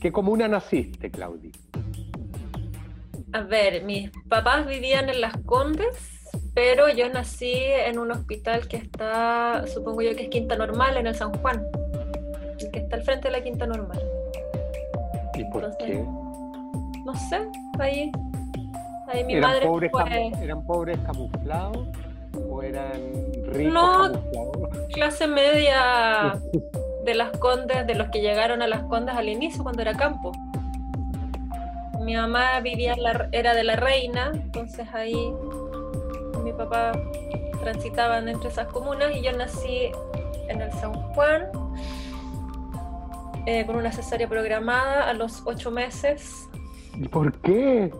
qué comuna naciste, Claudia? A ver, mis papás vivían en Las Condes, pero yo nací en un hospital que está, supongo yo que es Quinta Normal, en el San Juan, que está al frente de la Quinta Normal. ¿Y por qué? No sé, ahí, ahí mi ¿Eran madre pobres, fue... ¿Eran pobres camuflados o eran ricos No. camuflados? clase media de las condes, de los que llegaron a las condes al inicio cuando era campo. Mi mamá vivía en la- era de la reina, entonces ahí mi papá transitaban entre esas comunas y yo nací en el San Juan eh, con una cesárea programada a los ocho meses. ¿Y por qué?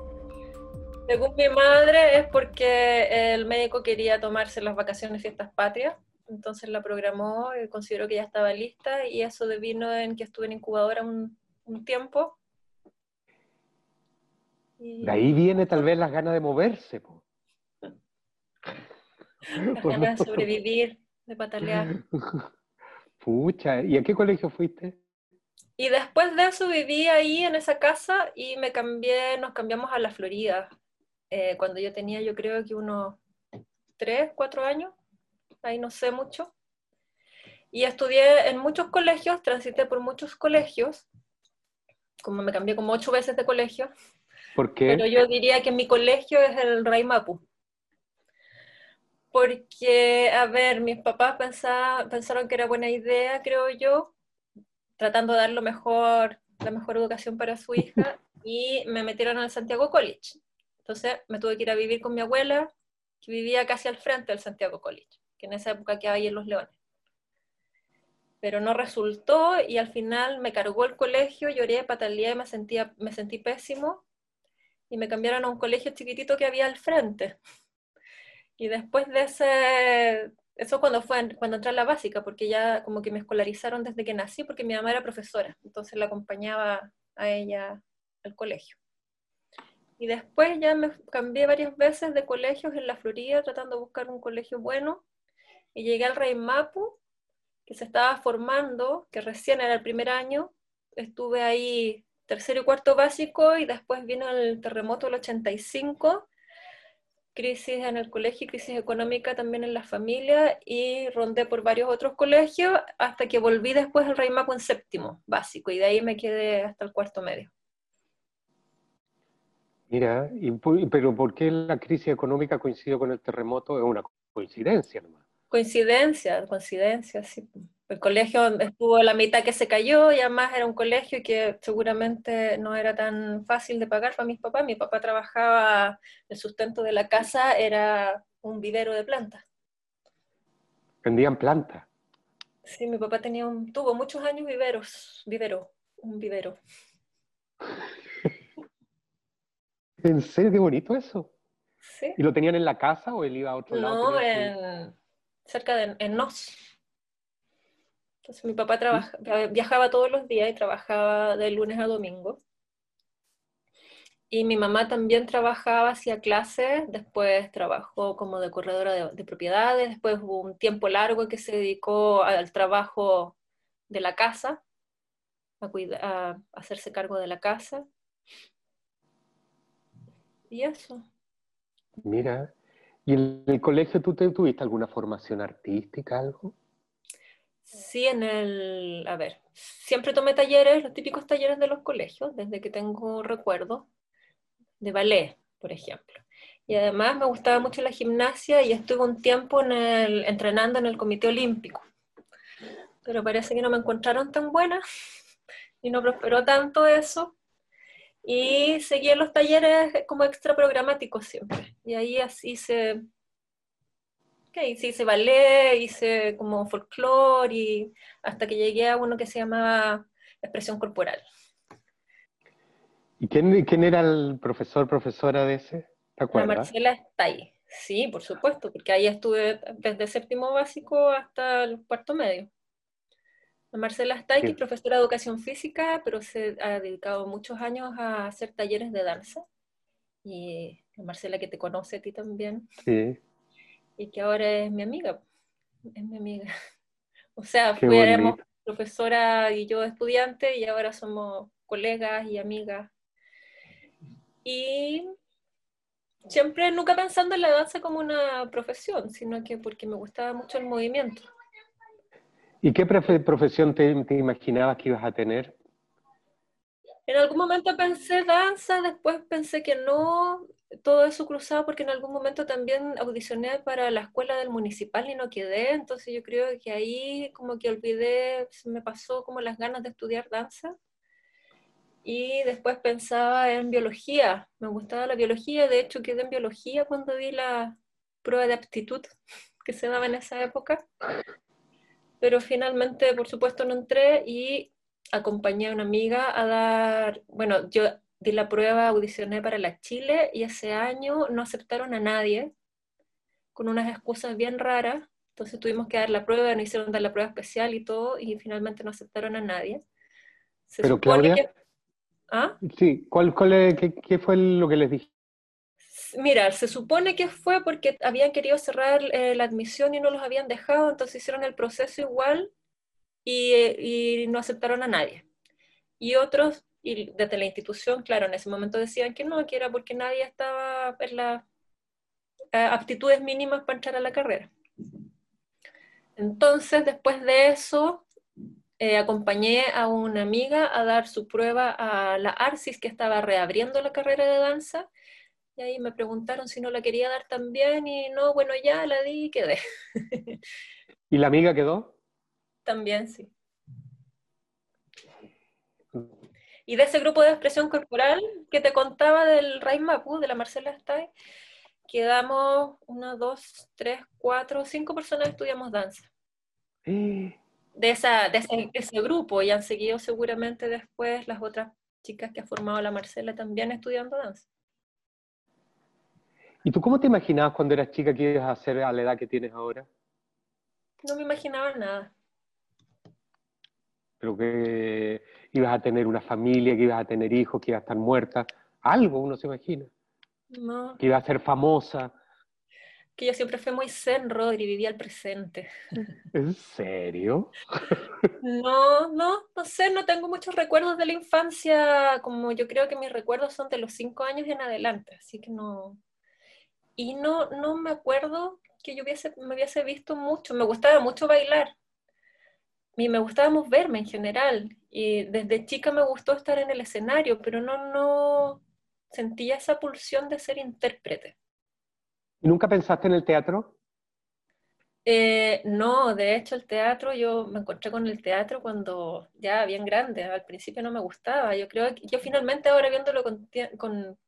Según mi madre es porque el médico quería tomarse las vacaciones fiestas patrias, entonces la programó, y consideró que ya estaba lista y eso devino en que estuve en incubadora un, un tiempo. Y De ahí viene tal vez las ganas de moverse. po. las ¿O ganas de sobrevivir, de patalear. Pucha, ¿y a qué colegio fuiste? Y después de eso viví ahí en esa casa y me cambié, nos cambiamos a la Florida, eh, cuando yo tenía yo creo que unos tres, cuatro años, ahí no sé mucho. Y estudié en muchos colegios, transité por muchos colegios, como me cambié como ocho veces de colegio, ¿Por qué? pero yo diría que mi colegio es el Rey Mapu. Porque, a ver, mis papás pensa- pensaron que era buena idea, creo yo, tratando de dar lo mejor, la mejor educación para su hija, y me metieron al Santiago College. Entonces me tuve que ir a vivir con mi abuela, que vivía casi al frente del Santiago College, que en esa época quedaba ahí en Los Leones. Pero no resultó y al final me cargó el colegio, lloré, pataleé, me, sentía, me sentí pésimo y me cambiaron a un colegio chiquitito que había al frente. Y después de ese, eso cuando fue, cuando entré a la básica, porque ya como que me escolarizaron desde que nací, porque mi mamá era profesora, entonces la acompañaba a ella al colegio. Y después ya me cambié varias veces de colegios en la Florida, tratando de buscar un colegio bueno, y llegué al Rey Mapu, que se estaba formando, que recién era el primer año, estuve ahí tercero y cuarto básico, y después vino el terremoto del 85, crisis en el colegio crisis económica también en la familia y rondé por varios otros colegios hasta que volví después al Rey Mapu en séptimo básico y de ahí me quedé hasta el cuarto medio. Mira, pero ¿por qué la crisis económica coincidió con el terremoto? Es una coincidencia nomás. Coincidencia, coincidencia, sí. El colegio estuvo la mitad que se cayó y además era un colegio que seguramente no era tan fácil de pagar para mis papás. Mi papá trabajaba, el sustento de la casa era un vivero de plantas. Vendían plantas. Sí, mi papá tenía un, tuvo muchos años viveros, vivero, un vivero. ¿En serio qué bonito eso? Sí. ¿Y lo tenían en la casa o él iba a otro lado? No, en, cerca de en Nos. Entonces mi papá trabaja, viajaba todos los días y trabajaba de lunes a domingo. Y mi mamá también trabajaba, hacía clases, después trabajó como de corredora de, de propiedades, después hubo un tiempo largo que se dedicó al trabajo de la casa, a, cuida- a hacerse cargo de la casa. Y eso. Mira, ¿y en el colegio tú te, tuviste alguna formación artística, algo? Sí, en el, a ver, siempre tomé talleres, los típicos talleres de los colegios, desde que tengo recuerdo, de ballet, por ejemplo. Y además me gustaba mucho la gimnasia y estuve un tiempo entrenando en el Comité Olímpico. Pero parece que no me encontraron tan buena y no prosperó tanto eso. Y seguí en los talleres como extra programáticos siempre. Y ahí así hice sí, hice ballet, hice como folclore y hasta que llegué a uno que se llamaba expresión corporal. ¿Y quién, quién era el profesor, profesora de ese? ¿Te La acuerdas? Marcela está ahí. Sí, por supuesto, porque ahí estuve desde séptimo básico hasta el cuarto medio. La Marcela que es profesora de educación física, pero se ha dedicado muchos años a hacer talleres de danza. Y la Marcela que te conoce a ti también, Sí, y que ahora es mi amiga. Es mi amiga. O sea, fuéramos profesora y yo estudiante y ahora somos colegas y amigas. Y siempre, nunca pensando en la danza como una profesión, sino que porque me gustaba mucho el movimiento. ¿Y qué profesión te, imaginabas que ibas a tener? En algún momento pensé danza, después pensé que no, todo eso cruzado porque en algún momento también audicioné para la escuela del municipal y no quedé, entonces yo creo que ahí como que olvidé, me pasó como las ganas de estudiar danza. Y después pensaba en biología, me gustaba la biología, de hecho quedé en biología cuando di la prueba de aptitud que se daba en esa época. Pero finalmente, por supuesto, no entré y acompañé a una amiga a dar, bueno, yo di la prueba, audicioné para la Chile y ese año no aceptaron a nadie con unas excusas bien raras. Entonces tuvimos que dar la prueba, nos hicieron dar la prueba especial y todo, y finalmente no aceptaron a nadie. Pero Claudia, ¿Ah? Sí, ¿cuál, qué, fue lo que les dije? Mira, se supone que fue porque habían querido cerrar eh, la admisión y no los habían dejado, entonces hicieron el proceso igual y, no aceptaron a nadie. Y otros, y desde la institución, claro, en ese momento decían que no, que era porque nadie estaba en las eh, aptitudes mínimas para entrar a la carrera. Entonces, después de eso, eh, acompañé a una amiga a dar su prueba a la ARCIS, que estaba reabriendo la carrera de danza, y ahí me preguntaron si no la quería dar también, y no, bueno, ya la di y quedé. ¿Y la amiga quedó? También, sí. Y de ese grupo de expresión corporal que te contaba del Ray Mapu, de la Marcela Stay, quedamos una, dos, tres, cuatro, cinco personas estudiamos danza. De, esa, de ese, grupo y han seguido seguramente después las otras chicas que ha formado la Marcela también estudiando danza. ¿Y tú cómo te imaginabas cuando eras chica que ibas a hacer a la edad que tienes ahora? No me imaginaba nada. Pero que ibas a tener una familia, que ibas a tener hijos, que ibas a estar muerta. Algo uno se imagina. No. Que ibas a ser famosa que yo siempre fui muy zen, Rodri, vivía el presente. ¿En serio? No, no, no sé, no tengo muchos recuerdos de la infancia, como yo creo que mis recuerdos son de los cinco años y en adelante, así que no. Y no, no me acuerdo que yo hubiese, me hubiese visto mucho, me gustaba mucho bailar. Y me gustaba verme en general. Y desde chica me gustó estar en el escenario, pero no, no sentía esa pulsión de ser intérprete. ¿Y nunca pensaste en el teatro? Eh, no, de hecho el teatro, yo me encontré con el teatro cuando ya bien grande, al principio no me gustaba, yo creo que yo finalmente ahora viéndolo con, con,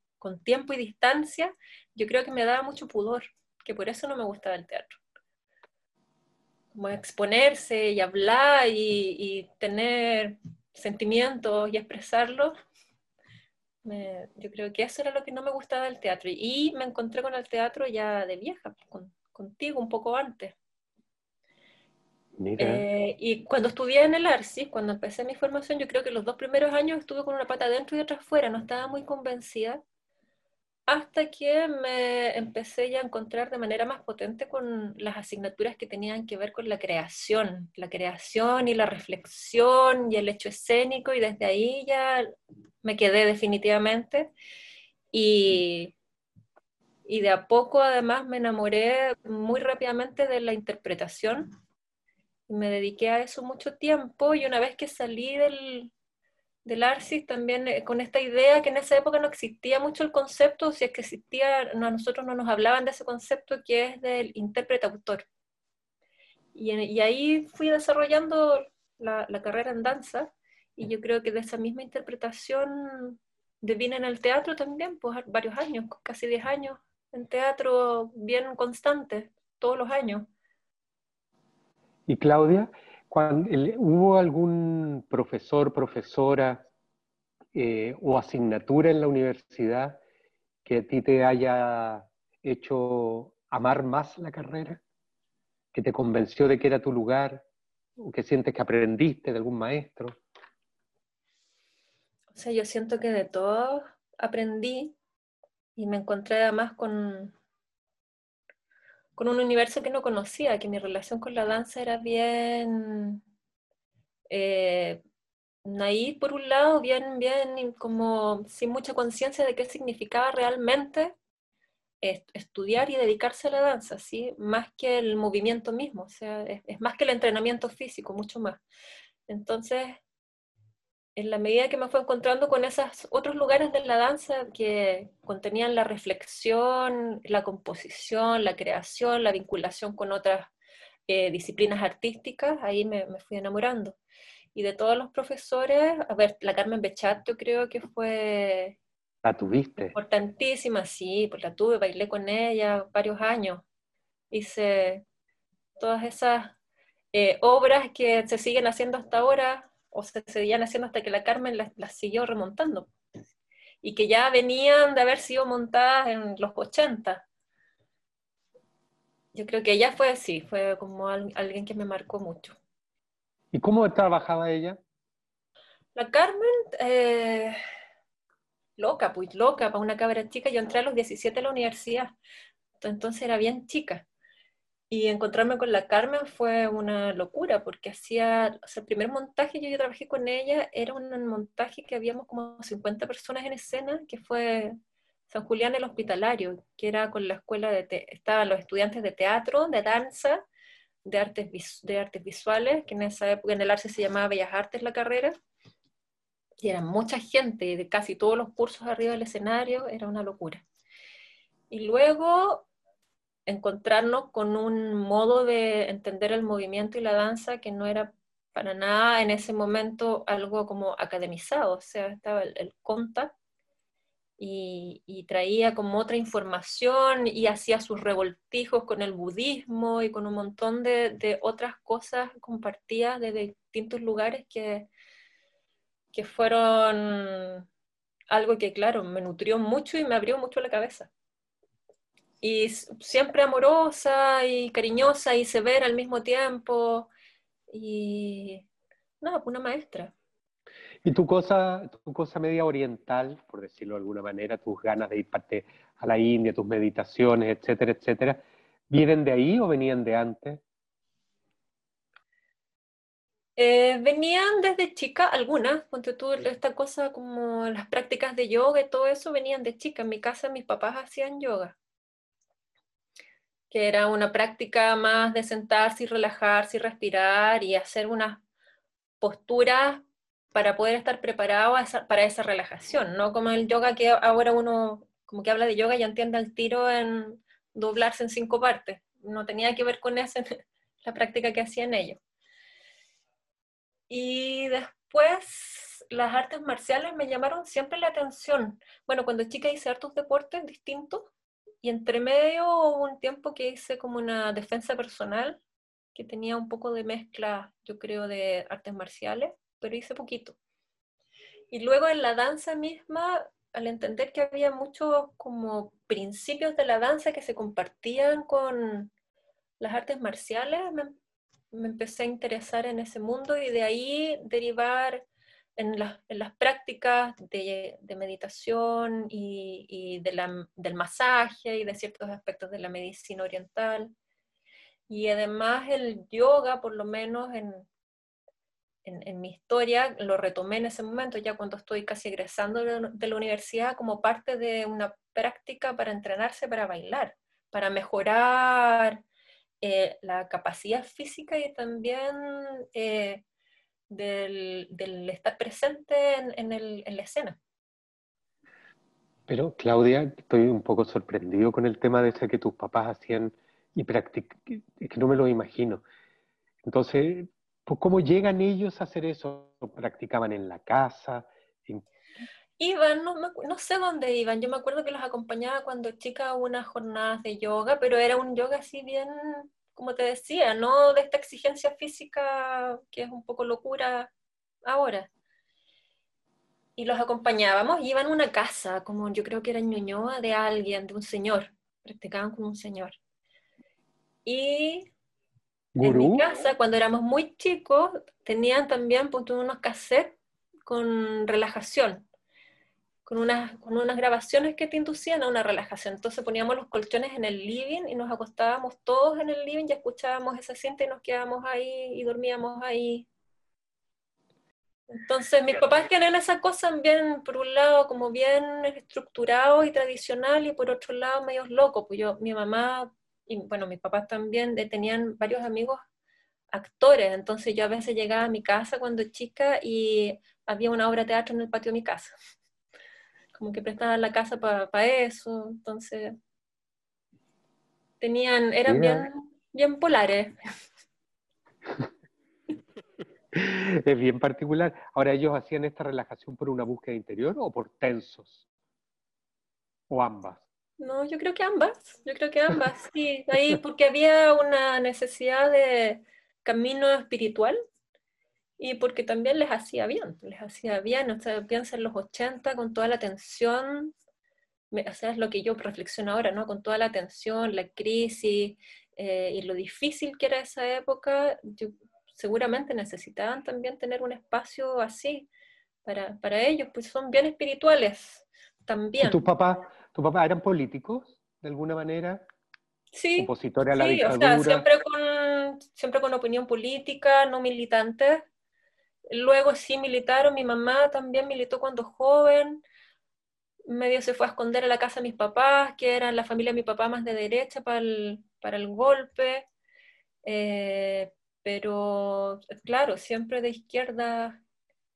tiempo y distancia, yo creo que me daba mucho pudor, que por eso no me gustaba el teatro. Como exponerse y hablar y, y tener sentimientos y expresarlos, yo creo que eso era lo que no me gustaba del teatro. Y me encontré con el teatro ya de vieja, contigo un poco antes. Eh, y cuando estudié en el ARCIS, cuando empecé mi formación, yo creo que los dos primeros años estuve con una pata adentro y otra afuera, no estaba muy convencida, hasta que me empecé ya a encontrar de manera más potente con las asignaturas que tenían que ver con la creación, la creación y la reflexión y el hecho escénico, y desde ahí ya me quedé definitivamente. Y, y de a poco además me enamoré muy rápidamente de la interpretación. Me dediqué a eso mucho tiempo y una vez que salí del, del ARCIS también eh, con esta idea que en esa época no existía mucho el concepto, si es que existía, a nosotros no nos hablaban de ese concepto que es del intérprete-autor. Y, y, ahí fui desarrollando la, la, carrera en danza y yo creo que de esa misma interpretación devine en el teatro también, pues varios años, casi 10 años en teatro bien constante, todos los años. Y Claudia, cuando, ¿hubo algún profesor, profesora eh, o asignatura en la universidad que a ti te haya hecho amar más la carrera? ¿Que te convenció de que era tu lugar? ¿O que sientes que aprendiste de algún maestro? O sea, yo siento que de todo aprendí y me encontré además con, con un universo que no conocía, que mi relación con la danza era bien, eh, por un lado, bien, bien, como sin mucha conciencia de qué significaba realmente estudiar y dedicarse a la danza, ¿sí? Más que el movimiento mismo, o sea, es, más que el entrenamiento físico, mucho más. Entonces, en la medida que me fue encontrando con esos otros lugares de la danza que contenían la reflexión, la composición, la creación, la vinculación con otras eh, disciplinas artísticas, ahí me, me fui enamorando y de todos los profesores, a ver, la Carmen Bechat yo creo que fue... ¿La tuviste? Importantísima, sí, pues la tuve, bailé con ella varios años. Hice todas esas eh, obras que se siguen haciendo hasta ahora, o se seguían haciendo hasta que la Carmen las, siguió remontando, y que ya venían de haber sido montadas en los 80. Yo creo que ella fue así, fue como alguien que me marcó mucho. ¿Y cómo trabajaba ella? La Carmen, eh, loca, pues loca, para una cabra chica. Yo entré a los 17 a la universidad, entonces era bien chica. Y encontrarme con la Carmen fue una locura, porque hacía, o sea, el primer montaje, yo, yo trabajé con ella, era un montaje que habíamos como 50 personas en escena, que fue San Julián el Hospitalario, que era con la escuela de, estaban los estudiantes de teatro, de danza, de artes, de artes visuales, que en esa época en el Arce se llamaba Bellas Artes la carrera, y era mucha gente, de casi todos los cursos arriba del escenario, era una locura. Y luego encontrarnos con un modo de entender el movimiento y la danza que no era para nada en ese momento algo como academizado, o sea, estaba el, el contact y, traía como otra información y hacía sus revoltijos con el budismo y con un montón de, otras cosas compartidas de distintos lugares que, que fueron algo que, claro, me nutrió mucho y me abrió mucho la cabeza. Y siempre amorosa y cariñosa y severa al mismo tiempo. Y nada, una maestra. Y tu cosa, tu cosa media oriental, por decirlo de alguna manera, tus ganas de ir parte a la India, tus meditaciones, etcétera, etcétera, ¿vienen de ahí o venían de antes? Eh, venían desde chica, algunas, ponte tú, esta cosa como las prácticas de yoga y todo eso venían de chica. En mi casa mis papás hacían yoga, que era una práctica más de sentarse y relajarse y respirar y hacer unas posturas para poder estar preparado para esa relajación, no como el yoga que ahora uno como que habla de yoga y entiende al tiro en doblarse en cinco partes. No tenía que ver con eso, la práctica que hacían ellos. Y después las artes marciales me llamaron siempre la atención. Bueno, cuando chica hice hartos deportes distintos y entre medio hubo un tiempo que hice como una defensa personal que tenía un poco de mezcla, yo creo, de artes marciales pero hice poquito. Y luego en la danza misma, al entender que había muchos como principios de la danza que se compartían con las artes marciales, me, empecé a interesar en ese mundo y de ahí derivar en, las prácticas de, meditación y, del masaje y de ciertos aspectos de la medicina oriental. Y además el yoga, por lo menos en, en, mi historia, lo retomé en ese momento, ya cuando estoy casi egresando de, la universidad, como parte de una práctica para entrenarse para bailar, para mejorar eh, la capacidad física y también eh, del, estar presente en, en, la escena. Pero Claudia, estoy un poco sorprendido con el tema de ese que tus papás hacían y practicaban, es que no me lo imagino. Entonces, pues, ¿Cómo llegan ellos a hacer eso? ¿Practicaban en la casa? Iban, no, no, sé dónde iban. Yo me acuerdo que los acompañaba cuando chica a unas jornadas de yoga, pero era un yoga así bien, como te decía, no de esta exigencia física que es un poco locura ahora. Y los acompañábamos, iban a una casa, como yo creo que era Ñuñoa, de alguien, de un señor. Practicaban con un señor. Y en mi casa, cuando éramos muy chicos, tenían también pues, unos cassettes con relajación, con unas, con unas grabaciones que te inducían a una relajación. Entonces poníamos los colchones en el living y nos acostábamos todos en el living y escuchábamos esa cinta y nos quedábamos ahí y dormíamos ahí. Entonces, mis papás tienen esa cosa bien, por un lado, como bien estructurado y tradicional, y por otro lado, medios locos. Pues yo, mi mamá, y bueno, mis papás también tenían varios amigos actores, entonces yo a veces llegaba a mi casa cuando chica y había una obra de teatro en el patio de mi casa. Como que prestaban la casa para eso, entonces tenían, eran bien, bien polares. es bien particular. Ahora, ¿ellos hacían esta relajación por una búsqueda interior o por tensos? ¿O ambas? No, yo creo que ambas. Yo creo que ambas, sí. Ahí porque había una necesidad de camino espiritual y porque también les hacía bien, les hacía bien. O sea, piensa en los 80 con toda la tensión. O sea, es lo que yo reflexiono ahora, ¿no? Con toda la tensión, la crisis eh, y lo difícil que era esa época. Yo seguramente necesitaban también tener un espacio así para, para ellos, pues son bien espirituales también. ¿Y tus papás tu papá eran políticos de alguna manera? Sí, opositores a la sí, O sea, siempre con, siempre con opinión política, no militante. Luego sí militaron, mi mamá también militó cuando joven, medio se fue a esconder a la casa de mis papás, que eran la familia de mi papá más de derecha para el, para el golpe. Eh, pero claro, siempre de izquierda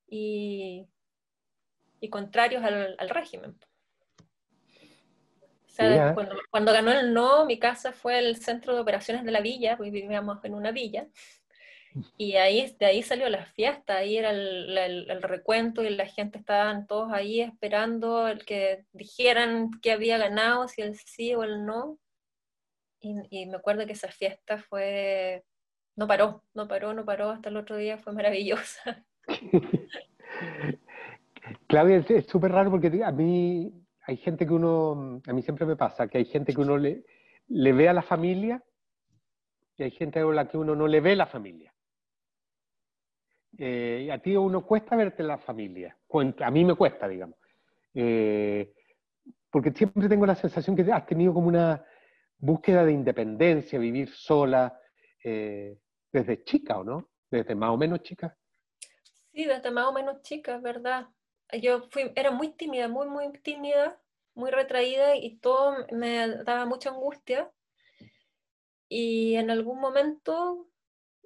y, y contrarios al, al régimen. cuando, cuando, ganó el no, mi casa fue el centro de operaciones de la villa, porque vivíamos en una villa, y ahí, de ahí salió la fiesta, ahí era el, recuento y la gente estaban todos ahí esperando el que dijeran que había ganado, si el sí o el no. Y, me acuerdo que esa fiesta fue no paró, no paró, no paró, hasta el otro día fue maravillosa. Claudia, es súper raro porque a mí hay gente que uno, a mí siempre me pasa, que hay gente que uno le, le ve a la familia y hay gente a la que uno no le ve la familia. Eh, a ti uno cuesta verte la familia, a mí me cuesta, digamos. Eh, porque siempre tengo la sensación que has tenido como una búsqueda de independencia, vivir sola, eh, desde chica, ¿o no? Desde más o menos chica. Sí, desde más o menos chica, verdad. Yo era muy tímida, muy, muy tímida, muy retraída y todo me daba mucha angustia. Y en algún momento,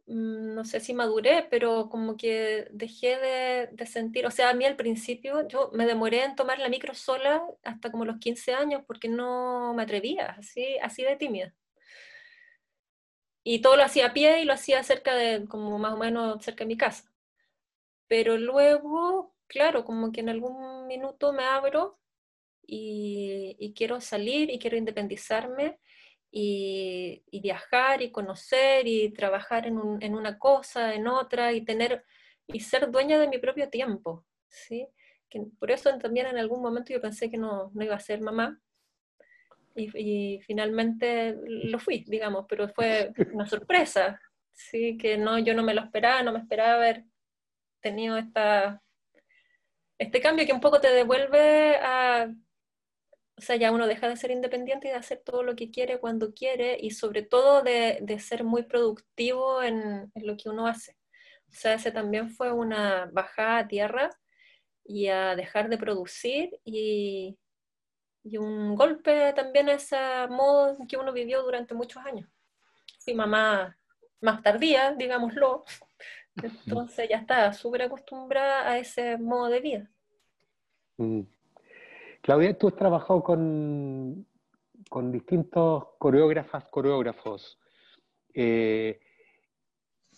no sé si maduré, pero como que dejé de, de, sentir, o sea, a mí al principio yo me demoré en tomar la micro sola hasta como los 15 años porque no me atrevía, así, así de tímida y todo lo hacía a pie y lo hacía cerca de, como más o menos cerca de mi casa. Pero luego, claro, como que en algún minuto me abro y, quiero salir y quiero independizarme y, viajar y conocer y trabajar en, en, una cosa, en otra y tener y ser dueña de mi propio tiempo, ¿sí? Que por eso también en algún momento yo pensé que no, no iba a ser mamá, y, finalmente lo fui, digamos, pero fue una sorpresa, sí, que no, yo no me lo esperaba, no me esperaba haber tenido esta, este cambio que un poco te devuelve a, o sea, ya uno deja de ser independiente y de hacer todo lo que quiere cuando quiere y sobre todo de, de ser muy productivo en, en, lo que uno hace. O sea, ese también fue una bajada a tierra y a dejar de producir y, y un golpe también a ese modo que uno vivió durante muchos años. Fui mamá más tardía, digámoslo, entonces ya estaba súper acostumbrada a ese modo de vida. Mm. Claudia, tú has trabajado con, distintos coreógrafas, coreógrafos, eh,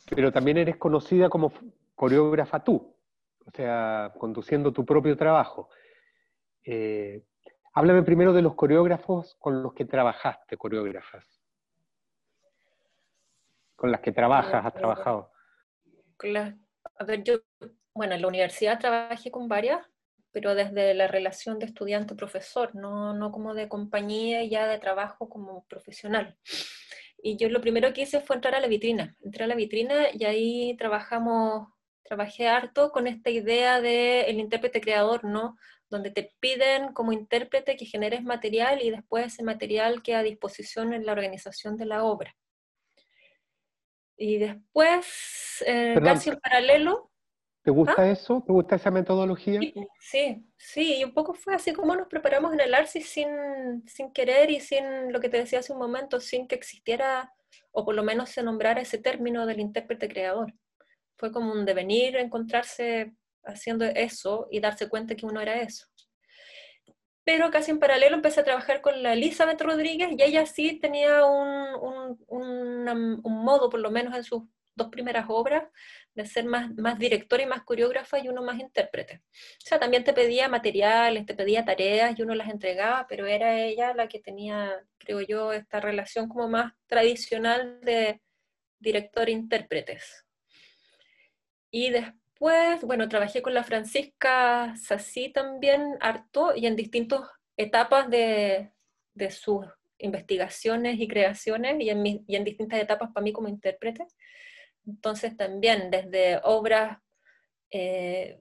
pero también eres conocida como coreógrafa tú, o sea, conduciendo tu propio trabajo. Eh, Háblame primero de los coreógrafos con los que trabajaste, coreógrafas. Con las que trabajas, has trabajado. a ver, yo, bueno, en la universidad trabajé con varias, pero desde la relación de estudiante-profesor, no, no como de compañía y ya de trabajo como profesional. Y yo lo primero que hice fue entrar a la vitrina. Entré a la vitrina y ahí trabajamos, trabajé harto con esta idea del el intérprete creador, ¿no? donde te piden como intérprete que generes material y después ese material queda a disposición en la organización de la obra. Y después, eh, casi en paralelo... ¿Te gusta ¿Ah? eso? ¿Te gusta esa metodología? Sí, sí, y un poco fue así como nos preparamos en el ARSI sin, sin querer y sin lo que te decía hace un momento, sin que existiera, o por lo menos se nombrara ese término del intérprete creador. Fue como un devenir, encontrarse haciendo eso y darse cuenta que uno era eso. Pero casi en paralelo empecé a trabajar con la Elizabeth Rodríguez y ella sí tenía un, un, un modo, por lo menos en sus dos primeras obras, de ser más, más directora y más coreógrafa y uno más intérprete. O sea, también te pedía materiales, te pedía tareas y uno las entregaba, pero era ella la que tenía, creo yo, esta relación como más tradicional de director-intérpretes. Y después, bueno, trabajé con la Francisca Sassi también harto y en distintas etapas de, de sus investigaciones y creaciones y en, y en distintas etapas para mí como intérprete. Entonces también desde obras eh,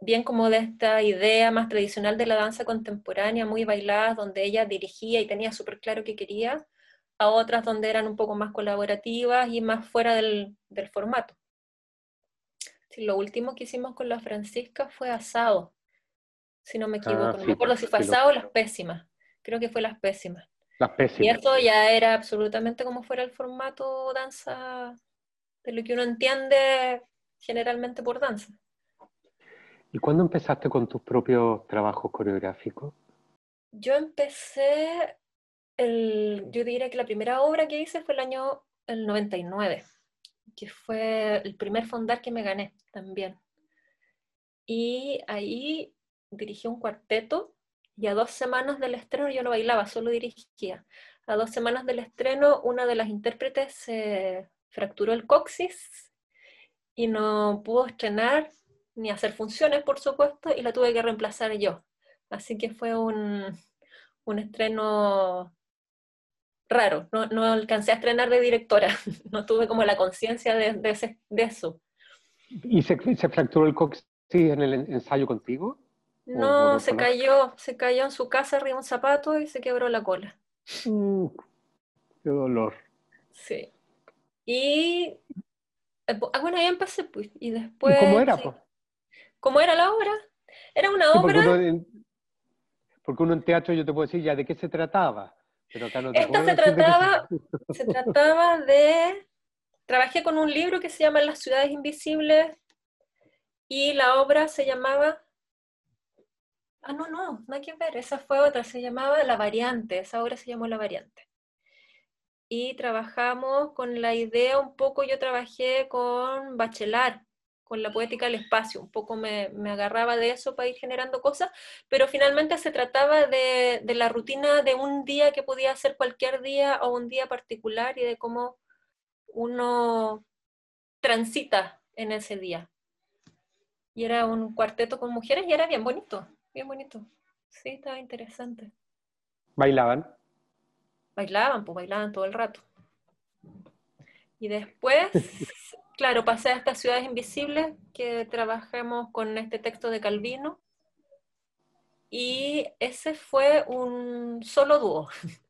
bien como de esta idea más tradicional de la danza contemporánea, muy bailada, donde ella dirigía y tenía súper claro qué quería, a otras donde eran un poco más colaborativas y más fuera del, formato. lo último que hicimos con la Francisca fue asado, si no me ah, equivoco. no me acuerdo si fue asado o las pésimas. Creo que fue las pésimas. Las pésimas. Y esto ya era absolutamente como fuera el formato danza de lo que uno entiende generalmente por danza. ¿Y cuándo empezaste con tus propios trabajos coreográficos? Yo empecé, el, yo diría que la primera obra que hice fue el año el 99, que fue el primer fondar que me gané también. Y ahí dirigí un cuarteto y a dos semanas del estreno yo no bailaba, solo dirigía. A dos semanas del estreno una de las intérpretes se fracturó el coxis y no pudo estrenar ni hacer funciones, por supuesto, y la tuve que reemplazar yo. Así que fue un, un estreno raro. No, no, alcancé a estrenar de directora, no tuve como la conciencia de, de, eso. ¿Y se, se, fracturó el coxis en el ensayo contigo? No, se cayó, se cayó en su casa arriba un zapato y se quebró la cola. Mm, qué dolor. Sí. Y eh, ah, bueno, ahí empecé, pues, y después... ¿Cómo era, pues? ¿Cómo era la obra? Era una obra... Porque uno, en teatro yo te puedo decir ya de qué se trataba, pero acá no te Esta se trataba, se trataba de... Trabajé con un libro que se llama Las ciudades invisibles y la obra se llamaba... Ah, no, no, no hay que ver, esa fue otra, se llamaba La Variante, esa obra se llamó La Variante y trabajamos con la idea, un poco yo trabajé con Bachelard, con la poética del espacio, un poco me, me, agarraba de eso para ir generando cosas, pero finalmente se trataba de, de, la rutina de un día que podía ser cualquier día o un día particular y de cómo uno transita en ese día. Y era un cuarteto con mujeres y era bien bonito, bien bonito. Sí, estaba interesante. ¿Bailaban? Bailaban, pues bailaban todo el rato. Y después, claro, pasé a estas ciudades invisibles que trabajamos con este texto de Calvino. Y ese fue un solo dúo.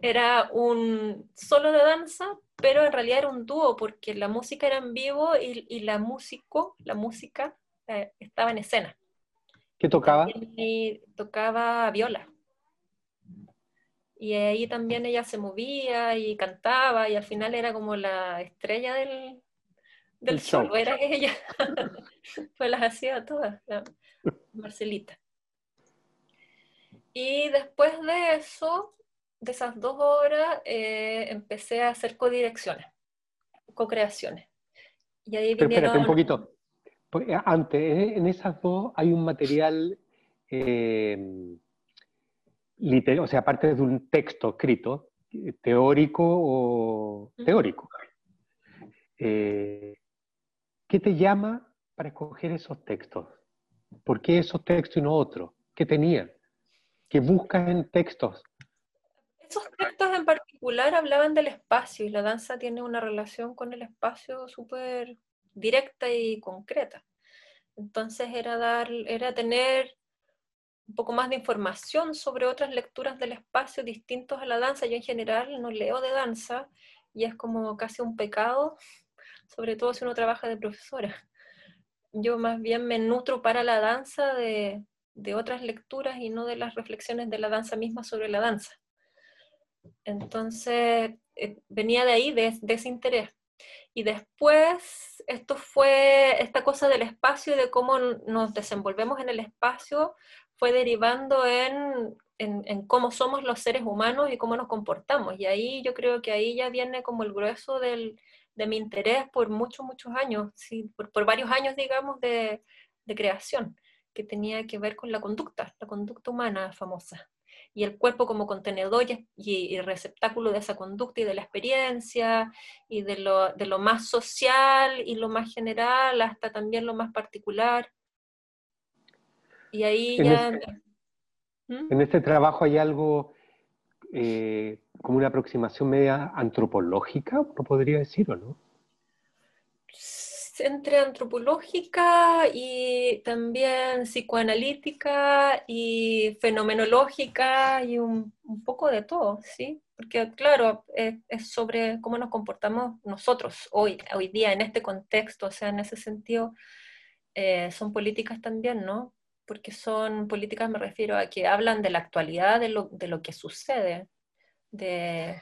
Era un solo de danza, pero en realidad era un dúo porque la música era en vivo y, la músico, la música eh, estaba en escena. ¿Qué tocaba? Y tocaba viola. Y ahí también ella se movía y cantaba y al final era como la estrella del, del show, era ella. pues las hacía todas, Marcelita. Y después de eso, de esas dos horas, eh, empecé a hacer codirecciones, co-creaciones. Y ahí vinieron... espérate un poquito. Pues, antes, en esas dos hay un material... Eh, o sea, aparte de un texto escrito, teórico o teórico. Eh, ¿Qué te llama para escoger esos textos? ¿Por qué esos textos y no otros? ¿Qué tenían? ¿Qué buscas en textos? Esos textos en particular hablaban del espacio y la danza tiene una relación con el espacio súper directa y concreta. Entonces era dar, era tener un poco más de información sobre otras lecturas del espacio distintos a la danza. Yo en general no leo de danza y es como casi un pecado, sobre todo si uno trabaja de profesora. yo más bien me nutro para la danza de, de otras lecturas y no de las reflexiones de la danza misma sobre la danza. Entonces, eh, venía de ahí, de, de, ese interés. Y después, esto fue, esta cosa del espacio y de cómo nos desenvolvemos en el espacio, fue derivando en, en, en, cómo somos los seres humanos y cómo nos comportamos. Y ahí yo creo que ahí ya viene como el grueso del, de mi interés por muchos, muchos años, ¿sí? por, por varios años, digamos, de, de creación que tenía que ver con la conducta, la conducta humana famosa. Y el cuerpo como contenedor y, receptáculo de esa conducta y de la experiencia, y de lo, de lo más social y lo más general, hasta también lo más particular. Y ahí en ya... Este, ¿Mm? En este trabajo hay algo eh, como una aproximación media antropológica, ¿no podría decir o no? entre antropológica y también psicoanalítica y fenomenológica y un, un poco de todo, ¿sí? Porque claro, es, es, sobre cómo nos comportamos nosotros hoy, hoy día en este contexto, o sea, en ese sentido, eh, son políticas también, ¿no? Porque son políticas, me refiero a que hablan de la actualidad, de lo, de lo que sucede, de,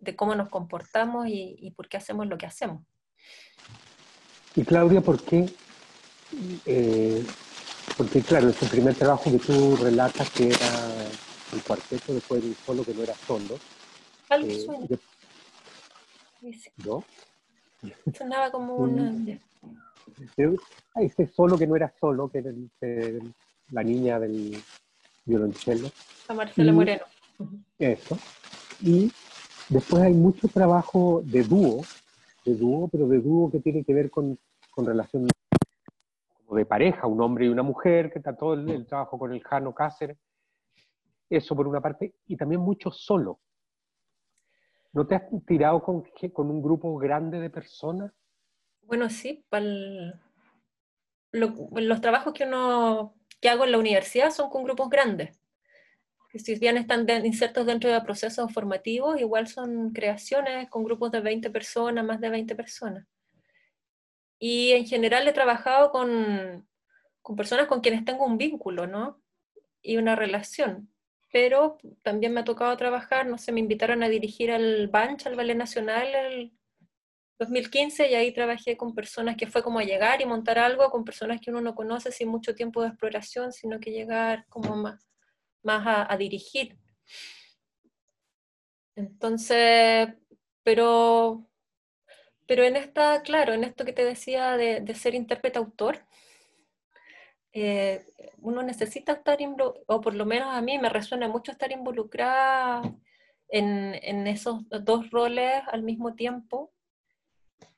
de cómo nos comportamos y, y por qué hacemos lo que hacemos. Y Claudia, ¿por qué? Eh, porque claro, es el primer trabajo que tú relatas que era el cuarteto, después de un solo que no era solo. Algo eh, suena. De... ¿No? Sonaba como una... Ah, ese solo que no era solo, que era el, el, la niña del violonchelo. A Marcela y, Moreno. Eso. Y después hay mucho trabajo de dúo, de dúo, pero de dúo que tiene que ver con, con relación como de pareja, un hombre y una mujer, que está todo el, el trabajo con el Jano Cáceres. Eso por una parte, y también mucho solo. ¿No te has tirado con, con un grupo grande de personas? Bueno, sí, pal... Lo, los trabajos que uno que hago en la universidad son con grupos grandes si bien están de, insertos dentro de procesos formativos, igual son creaciones con grupos de 20 personas, más de 20 personas. Y en general he trabajado con, con personas con quienes tengo un vínculo, ¿no? Y una relación. Pero también me ha tocado trabajar, no sé, me invitaron a dirigir al Banch, al Ballet Nacional, el 2015, y ahí trabajé con personas que fue como llegar y montar algo con personas que uno no conoce sin mucho tiempo de exploración, sino que llegar como más más a, dirigir. Entonces, pero, pero en esta, claro, en esto que te decía de, de ser intérprete-autor, eh, uno necesita estar, o por lo menos a mí me resuena mucho estar involucrada en, en esos dos roles al mismo tiempo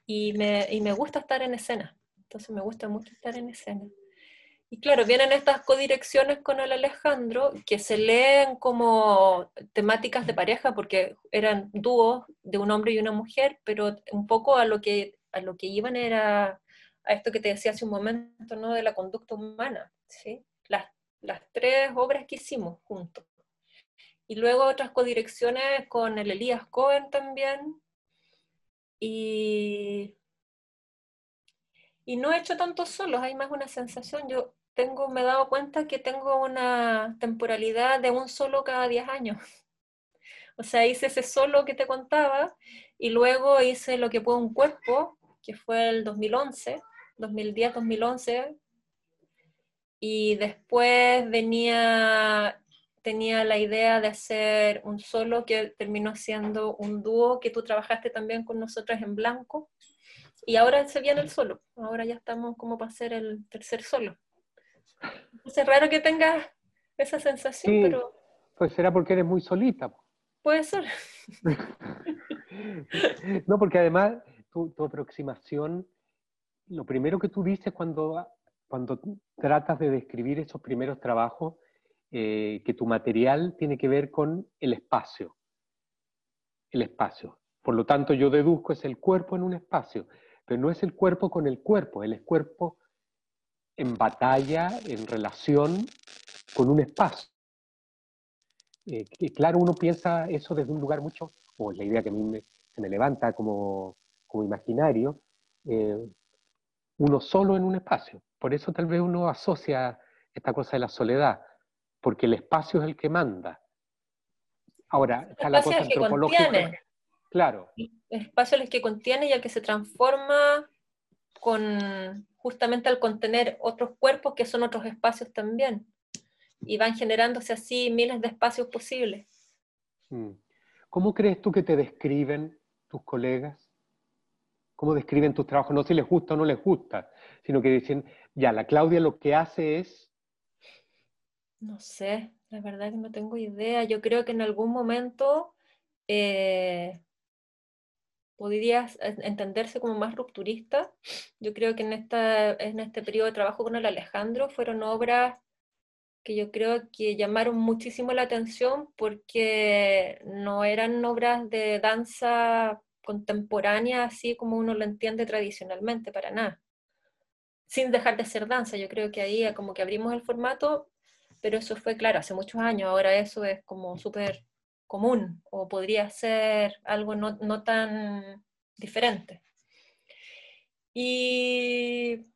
y me, y me gusta estar en escena. Entonces me gusta mucho estar en escena. Y claro, vienen estas codirecciones con el Alejandro que se leen como temáticas de pareja porque eran dúos de un hombre y una mujer, pero un poco a lo que, a lo que iban era a esto que te decía hace un momento, ¿no? De la conducta humana, ¿sí? Las, las tres obras que hicimos juntos. Y luego otras codirecciones con el Elías Cohen también. Y y no he hecho tanto solos, hay más una sensación. Yo tengo, me he dado cuenta que tengo una temporalidad de un solo cada 10 años. O sea, hice ese solo que te contaba y luego hice lo que fue un cuerpo, que fue el 2011, 2010-2011. Y después venía, tenía la idea de hacer un solo que terminó siendo un dúo que tú trabajaste también con nosotras en blanco y ahora se viene el solo, ahora ya estamos como para hacer el tercer solo. Es raro que tengas esa sensación, sí, pero... Pues será porque eres muy solita. Puede ser. no, porque además tu, tu, aproximación, lo primero que tú dices cuando, cuando tratas de describir esos primeros trabajos, eh, que tu material tiene que ver con el espacio. El espacio. Por lo tanto, yo deduzco es el cuerpo en un espacio pero no es el cuerpo con el cuerpo, es cuerpo en batalla, en relación con un espacio. Eh, claro, uno piensa eso desde un lugar mucho, o la idea que a mí me, se me levanta como, como imaginario, eh, uno solo en un espacio. Por eso tal vez uno asocia esta cosa de la soledad, porque el espacio es el que manda. Ahora, está la cosa antropológica. Claro. El espacio es el que contiene y el que se transforma con justamente al contener otros cuerpos que son otros espacios también. Y van generándose así miles de espacios posibles. Mm. ¿Cómo crees tú que te describen tus colegas? ¿Cómo describen tus trabajos? No si les gusta o no les gusta, sino que dicen, ya, la Claudia lo que hace es... No sé, la verdad que no tengo idea. Yo creo que en algún momento eh, podría entenderse como más rupturista. Yo creo que en, esta, en este periodo de trabajo con el Alejandro fueron obras que yo creo que llamaron muchísimo la atención porque no eran obras de danza contemporánea así como uno lo entiende tradicionalmente, para nada. Sin dejar de ser danza, yo creo que ahí como que abrimos el formato, pero eso fue, claro, hace muchos años, ahora eso es como súper común o podría ser algo no, no tan diferente. Y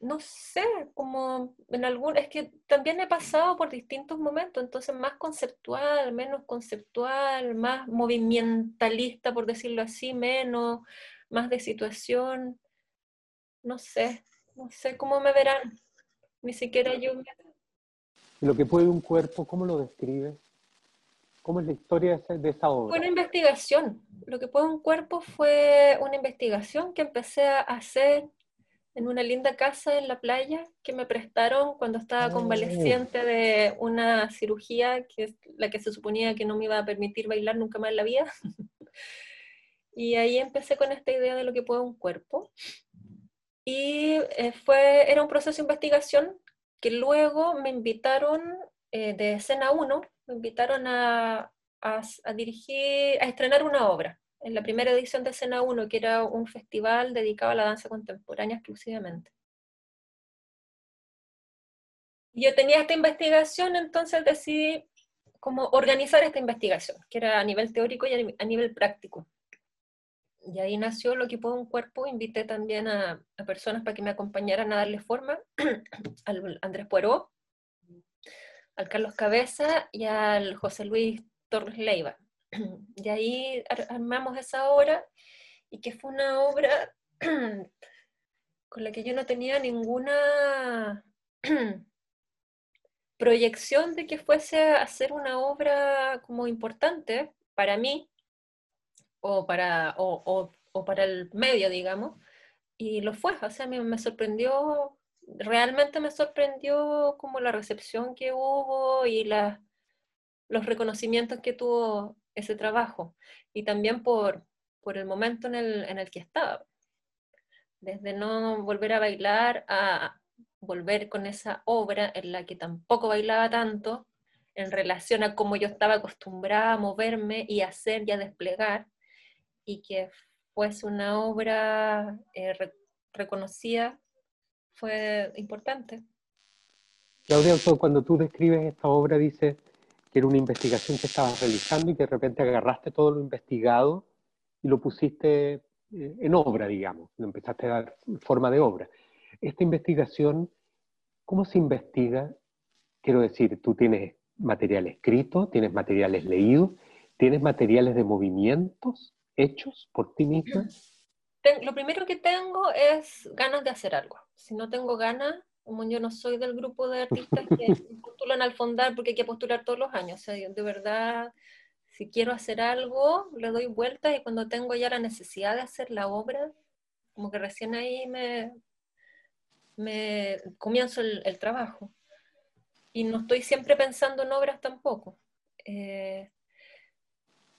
no sé, como en algún, es que también he pasado por distintos momentos, entonces más conceptual, menos conceptual, más movimentalista, por decirlo así, menos, más de situación, no sé, no sé cómo me verán, ni siquiera yo. Lo que puede un cuerpo, ¿cómo lo describe? ¿Cómo es la historia de esa obra? Fue una investigación. Lo que puede un cuerpo fue una investigación que empecé a hacer en una linda casa en la playa que me prestaron cuando estaba convaleciente de una cirugía que es la que se suponía que no me iba a permitir bailar nunca más en la vida. y ahí empecé con esta idea de lo que puede un cuerpo. Y eh, fue, era un proceso de investigación que luego me invitaron eh, de escena 1, me invitaron a, a dirigir, a estrenar una obra en la primera edición de Escena 1, que era un festival dedicado a la danza contemporánea exclusivamente. Yo tenía esta investigación, entonces decidí como organizar esta investigación, que era a nivel teórico y a nivel práctico. Y ahí nació lo que puede un cuerpo. Invité también a, personas para que me acompañaran a darle forma, al Andrés Pueró, al Carlos Cabeza y al José Luis Torres Leiva. Y ahí armamos esa obra y que fue una obra con la que yo no tenía ninguna proyección de que fuese a ser una obra como importante para mí o para, o, para el medio, digamos, y lo fue, o sea, me, me sorprendió, realmente me sorprendió como la recepción que hubo y la, los reconocimientos que tuvo ese trabajo y también por, por el momento en el, en el que estaba. Desde no volver a bailar a volver con esa obra en la que tampoco bailaba tanto en relación a cómo yo estaba acostumbrada a moverme y hacer y a desplegar y que fuese una obra eh, reconocida fue importante. Claudia, cuando tú describes esta obra, dices, era una investigación que estabas realizando y que de repente agarraste todo lo investigado y lo pusiste eh, en obra, digamos, lo empezaste a dar forma de obra. Esta investigación, ¿cómo se investiga? Quiero decir, tú tienes material escrito, tienes materiales leídos, tienes materiales de movimientos hechos por ti misma. Lo primero que tengo es ganas de hacer algo. Si no tengo ganas, como yo no soy del grupo de artistas que postulan al fondar porque hay que postular todos los años. O sea, de verdad, si quiero hacer algo, le doy vueltas y cuando tengo ya la necesidad de hacer la obra, como que recién ahí me, me comienzo el, trabajo. Y no estoy siempre pensando en obras tampoco. Eh,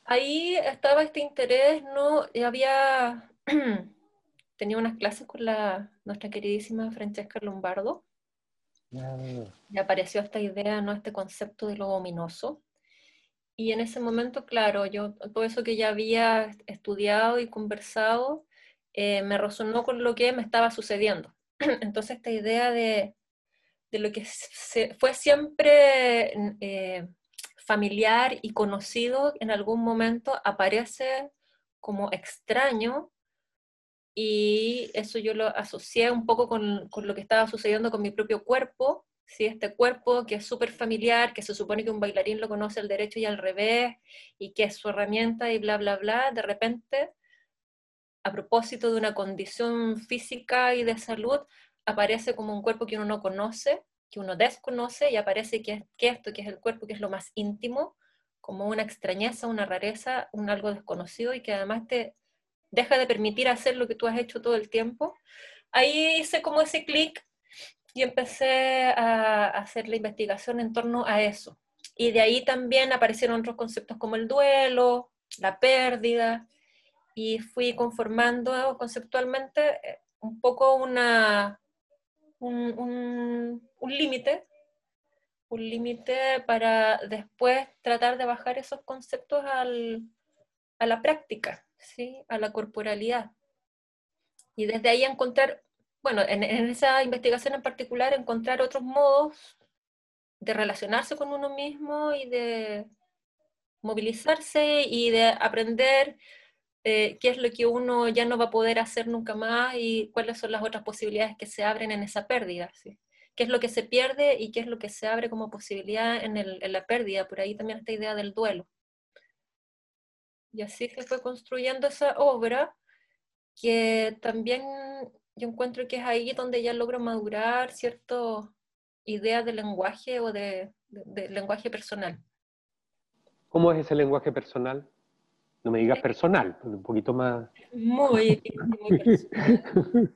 ahí estaba este interés, ¿no? Había tenía unas clases con la, nuestra queridísima Francesca Lombardo. Y apareció esta idea, ¿no? este concepto de lo ominoso. Y en ese momento, claro, yo todo eso que ya había estudiado y conversado, eh, me resonó con lo que me estaba sucediendo. Entonces esta idea de, de lo que fue siempre eh, familiar y conocido, en algún momento aparece como extraño y eso yo lo asocié un poco con, lo que estaba sucediendo con mi propio cuerpo, ¿sí? este cuerpo que es súper familiar, que se supone que un bailarín lo conoce al derecho y al revés, y que es su herramienta y bla, bla, bla, de repente, a propósito de una condición física y de salud, aparece como un cuerpo que uno no conoce, que uno desconoce, y aparece que, que esto, que es el cuerpo, que es lo más íntimo, como una extrañeza, una rareza, un algo desconocido, y que además te deja de permitir hacer lo que tú has hecho todo el tiempo. Ahí hice como ese clic y empecé a hacer la investigación en torno a eso. Y de ahí también aparecieron otros conceptos como el duelo, la pérdida, y fui conformando conceptualmente eh, un poco una, un, un límite, un límite para después tratar de bajar esos conceptos al, a la práctica. ¿sí? a la corporalidad. Y desde ahí encontrar, bueno, en, esa investigación en particular, encontrar otros modos de relacionarse con uno mismo y de movilizarse y de aprender eh, qué es lo que uno ya no va a poder hacer nunca más y cuáles son las otras posibilidades que se abren en esa pérdida. ¿sí? ¿Qué es lo que se pierde y qué es lo que se abre como posibilidad en, en la pérdida? Por ahí también esta idea del duelo. Y así se fue construyendo esa obra que también yo encuentro que es ahí donde ya logro madurar ciertas ideas de lenguaje o de, lenguaje personal. ¿Cómo es ese lenguaje personal? No me digas personal, un poquito más... Muy, muy personal.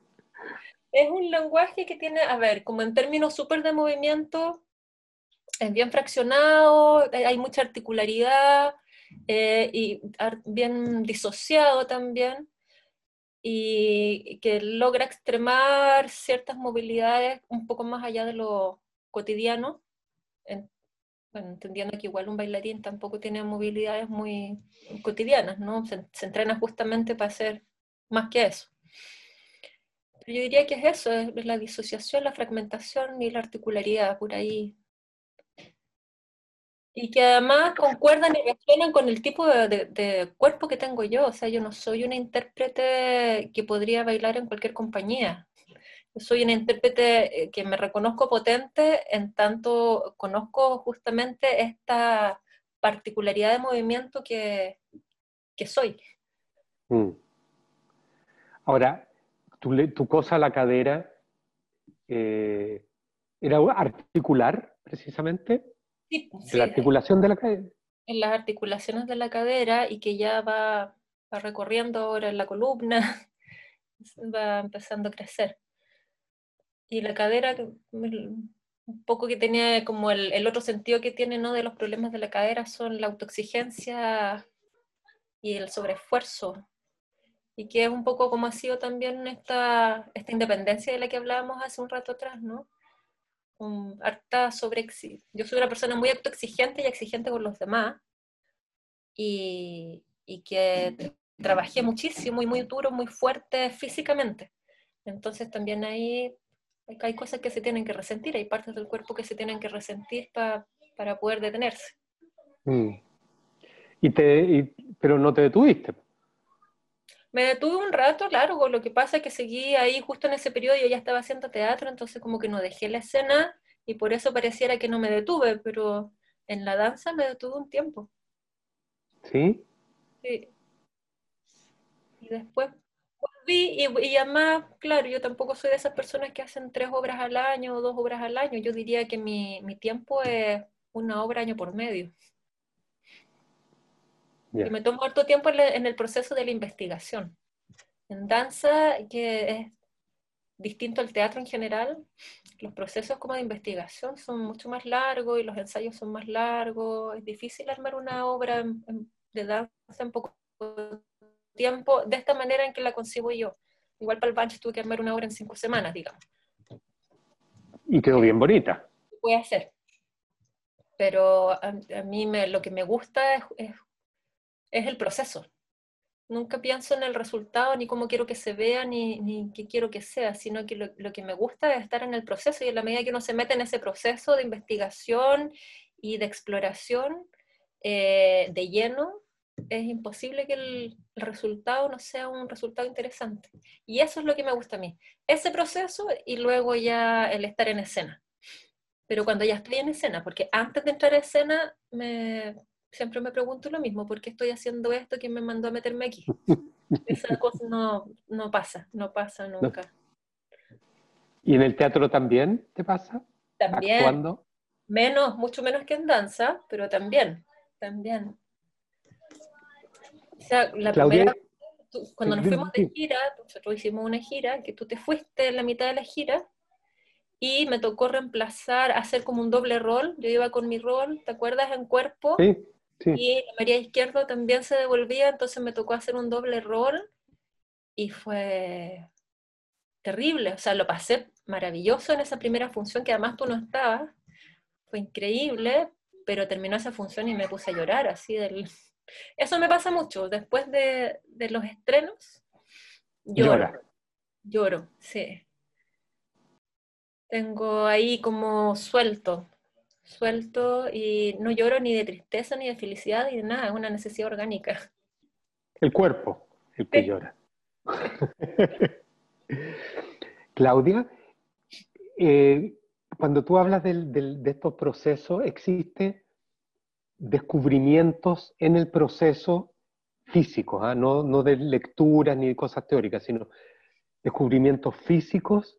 es un lenguaje que tiene, a ver, como en términos súper de movimiento, es bien fraccionado, hay mucha articularidad, eh, y bien disociado también, y que logra extremar ciertas movilidades un poco más allá de lo cotidiano, entendiendo que igual un bailarín tampoco tiene movilidades muy cotidianas, ¿no? Se, entrena justamente para hacer más que eso. Pero yo diría que es eso, es la disociación, la fragmentación y la articularidad, por ahí y que además concuerdan y resuenan con el tipo de, cuerpo que tengo yo. O sea, yo no soy una intérprete que podría bailar en cualquier compañía. Soy una intérprete eh, que me reconozco potente en tanto conozco justamente esta particularidad de movimiento que, soy. Mm. Ahora, tu, tu, cosa, la cadera, eh, ¿era articular precisamente? la articulación de la cadera. En las articulaciones de la cadera y que ya va, recorriendo ahora en la columna, va empezando a crecer. Y la cadera, un poco que tenía como el, otro sentido que tiene ¿no? de los problemas de la cadera son la autoexigencia y el sobreesfuerzo. Y que es un poco como ha sido también esta, esta independencia de la que hablábamos hace un rato atrás, ¿no? harta sobre... Yo soy una persona muy autoexigente y exigente con los demás y, y que trabajé muchísimo y muy duro, muy fuerte físicamente. Entonces también ahí hay cosas que se tienen que resentir, hay partes del cuerpo que se tienen que resentir para poder detenerse. Mm. Y te, pero no te detuviste. Me detuve un rato largo, lo que pasa es que seguí ahí justo en ese periodo, yo ya estaba haciendo teatro, entonces como que no dejé la escena y por eso pareciera que no me detuve, pero en la danza me detuve un tiempo. ¿Sí? Sí. Y después y, y además, claro, yo tampoco soy de esas personas que hacen tres obras al año o dos obras al año, yo diría que mi, mi tiempo es una obra año por medio. Y me tomo harto tiempo en, el proceso de la investigación. En danza, que es distinto al teatro en general, los procesos como de investigación son mucho más largos y los ensayos son más largos. Es difícil armar una obra de danza en poco tiempo, de esta manera en que la concibo yo. Igual para el Banch tuve que armar una obra en cinco semanas, digamos. Y quedó bien bonita. Puede hacer. Pero a, mí me, lo que me gusta es es el proceso. Nunca pienso en el resultado, ni cómo quiero que se vea, ni, ni qué quiero que sea, sino que lo, que me gusta es estar en el proceso y en la medida que uno se mete en ese proceso de investigación y de exploración eh, de lleno, es imposible que el, resultado no sea un resultado interesante. Y eso es lo que me gusta a mí. Ese proceso y luego ya el estar en escena. Pero cuando ya estoy en escena, porque antes de entrar a escena me, siempre me pregunto lo mismo, ¿por qué estoy haciendo esto? ¿Quién me mandó a meterme aquí? Esa cosa no, no pasa, no pasa nunca. ¿Y en el teatro también te pasa? También. ¿Actuando? Menos, mucho menos que en danza, pero también, también. O sea, la primera, cuando nos fuimos de gira, nosotros hicimos una gira, que tú te fuiste en la mitad de la gira, y me tocó reemplazar, hacer como un doble rol. Yo iba con mi rol, ¿te acuerdas? En cuerpo. Sí, Y María Izquierdo también se devolvía, entonces me tocó hacer un doble rol y fue terrible. O sea, lo pasé maravilloso en esa primera función, que además tú no estabas. Fue increíble, pero terminó esa función y me puse a llorar así del... Eso me pasa mucho. Después de, de los estrenos, lloro. Lloro, sí tengo ahí como suelto, suelto y no lloro ni de tristeza ni de felicidad ni de nada, es una necesidad orgánica. El cuerpo, el que llora. Claudia, eh, cuando tú hablas de estos procesos, ¿existe descubrimientos en el proceso físico, ¿ah? no, no de lecturas ni de cosas teóricas, sino descubrimientos físicos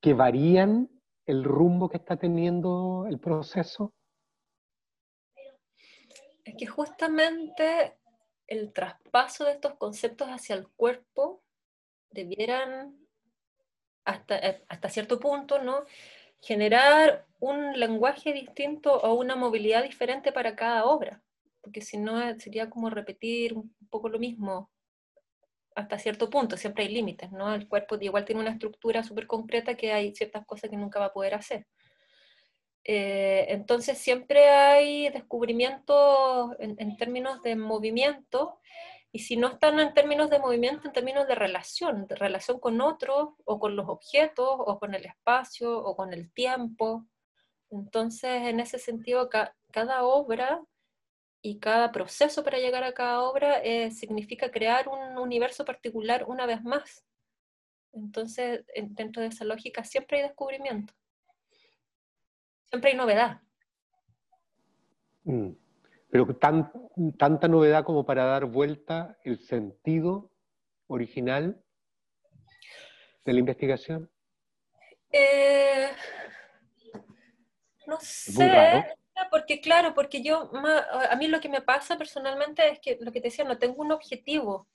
que varían el rumbo que está teniendo el proceso? Es que justamente el traspaso de estos conceptos hacia el cuerpo debieran, hasta, eh, hasta cierto punto, ¿no? generar un lenguaje distinto o una movilidad diferente para cada obra, porque si no eh, sería como repetir un poco lo mismo hasta cierto punto, siempre hay límites, ¿no? El cuerpo igual tiene una estructura súper concreta que hay ciertas cosas que nunca va a poder hacer. Eh, entonces siempre hay descubrimientos en, términos de movimiento, y si no están en términos de movimiento, en términos de relación, relación con otros, o con los objetos, o con el espacio, o con el tiempo. Entonces, en ese sentido, cada obra y cada proceso para llegar a cada obra eh, significa crear un universo particular una vez más. Entonces, dentro de esa lógica siempre hay descubrimiento, siempre hay novedad. Mm. Pero tan, tanta novedad como para dar vuelta el sentido original de la investigación. Eh, no sé porque claro, porque yo, a mí lo que me pasa personalmente es que lo que te decía, no tengo un objetivo,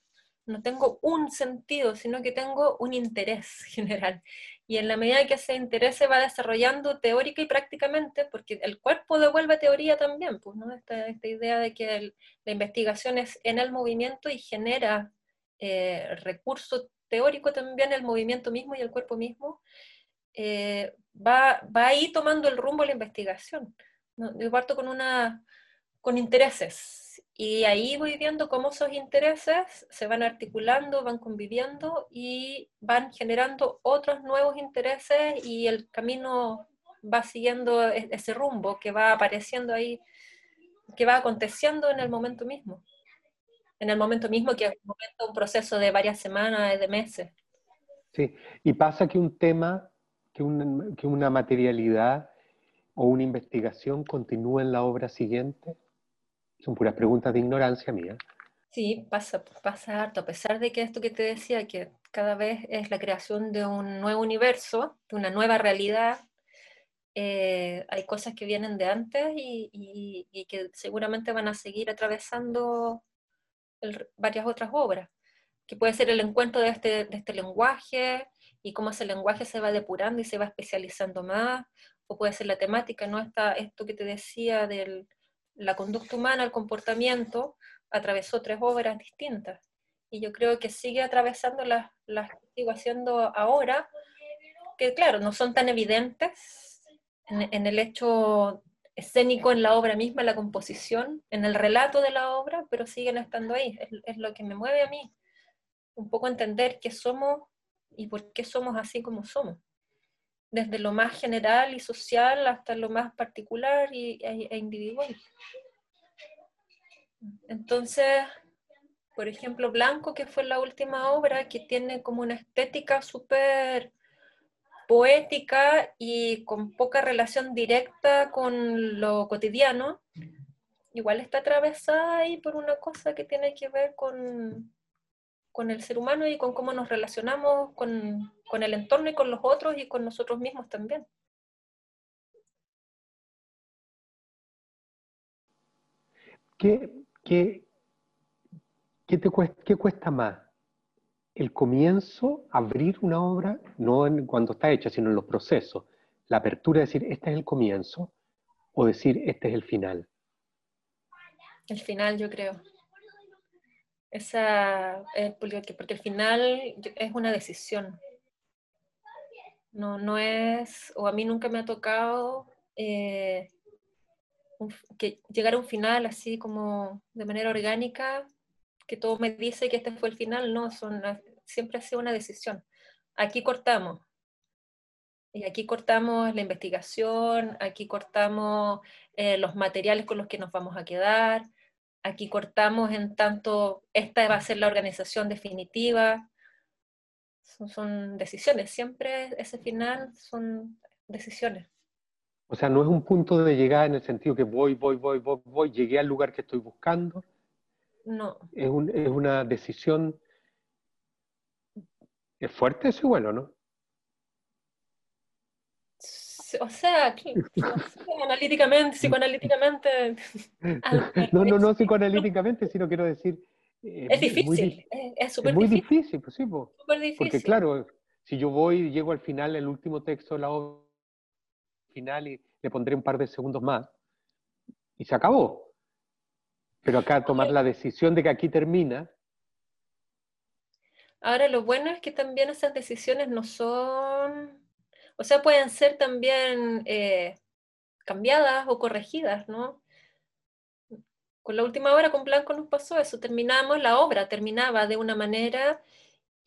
no tengo un sentido, sino que tengo un interés general. Y en la medida que ese interés se va desarrollando teórica y prácticamente, porque el cuerpo devuelve teoría también, pues, ¿no? Esta, esta idea de que la investigación es en el movimiento y genera eh, recurso teórico también el movimiento mismo y el cuerpo mismo, eh, va, va ahí tomando el rumbo la investigación. Yo parto con, una, con intereses y ahí voy viendo cómo esos intereses se van articulando, van conviviendo y van generando otros nuevos intereses y el camino va siguiendo e-, ese rumbo que va apareciendo ahí, que va aconteciendo en el momento mismo. En el momento mismo que es un proceso de varias semanas, de meses. Sí, y pasa que un tema, que que una materialidad o una investigación continúa en la obra siguiente? Son puras preguntas de ignorancia mía. Sí, pasa, pasa harto, a pesar de que esto que te decía, que cada vez es la creación de un nuevo universo, de una nueva realidad, eh, hay cosas que vienen de antes y, que seguramente van a seguir atravesando varias otras obras, que puede ser el encuentro de este, de este lenguaje y cómo ese lenguaje se va depurando y se va especializando más, o puede ser la temática, ¿no? Está esto que te decía de la conducta humana, el comportamiento, atravesó tres obras distintas. Y yo creo que sigue atravesando las, las que sigo haciendo ahora, que claro, no son tan evidentes en, el hecho escénico, en la obra misma, en la composición, en el relato de la obra, pero siguen estando ahí. Es, es lo que me mueve a mí. Un poco entender qué somos y por qué somos así como somos desde lo más general y social hasta lo más particular y, e, e individual. Entonces, Por ejemplo, Blanco, que fue la última obra, que tiene como una estética súper poética y con poca relación directa con lo cotidiano, igual está atravesada ahí por una cosa que tiene que ver con, con el ser humano y con cómo nos relacionamos con, con el entorno y con los otros y con nosotros mismos también. ¿Qué, qué, qué te cuesta, qué cuesta más? ¿El comienzo, abrir una obra, no en, cuando está hecha, sino en los procesos? La apertura, decir, este es el comienzo, o decir, este es el final. El final, yo creo. Esa, porque, el final es una decisión. No, no es, o a mí nunca me ha tocado eh, que llegar a un final así como de manera orgánica, que todo me dice que este fue el final, no, son, siempre ha sido una decisión. Aquí cortamos. Y aquí cortamos la investigación, aquí cortamos eh, los materiales con los que nos vamos a quedar, aquí cortamos en tanto esta va a ser la organización definitiva. Son, son decisiones, siempre ese final son decisiones. O sea, no es un punto de llegada en el sentido que voy, voy, voy, voy, voy, llegué al lugar que estoy buscando. No. Es, un, es una decisión. ¿Es fuerte eso bueno, no? O sea, analíticamente, psicoanalíticamente. no, no, no psicoanalíticamente, sino quiero decir. Eh, es difícil, es súper difícil. muy difícil, pues sí, pues. difícil. Porque claro, si yo voy y llego al final, el último texto de la obra final y le pondré un par de segundos más. Y se acabó. Pero acá tomar la decisión de que aquí termina. Ahora lo bueno es que también esas decisiones no son, o sea, pueden ser también eh, cambiadas o corregidas, ¿no? Con la última obra con Blanco nos pasó eso, terminamos la obra, terminaba de una manera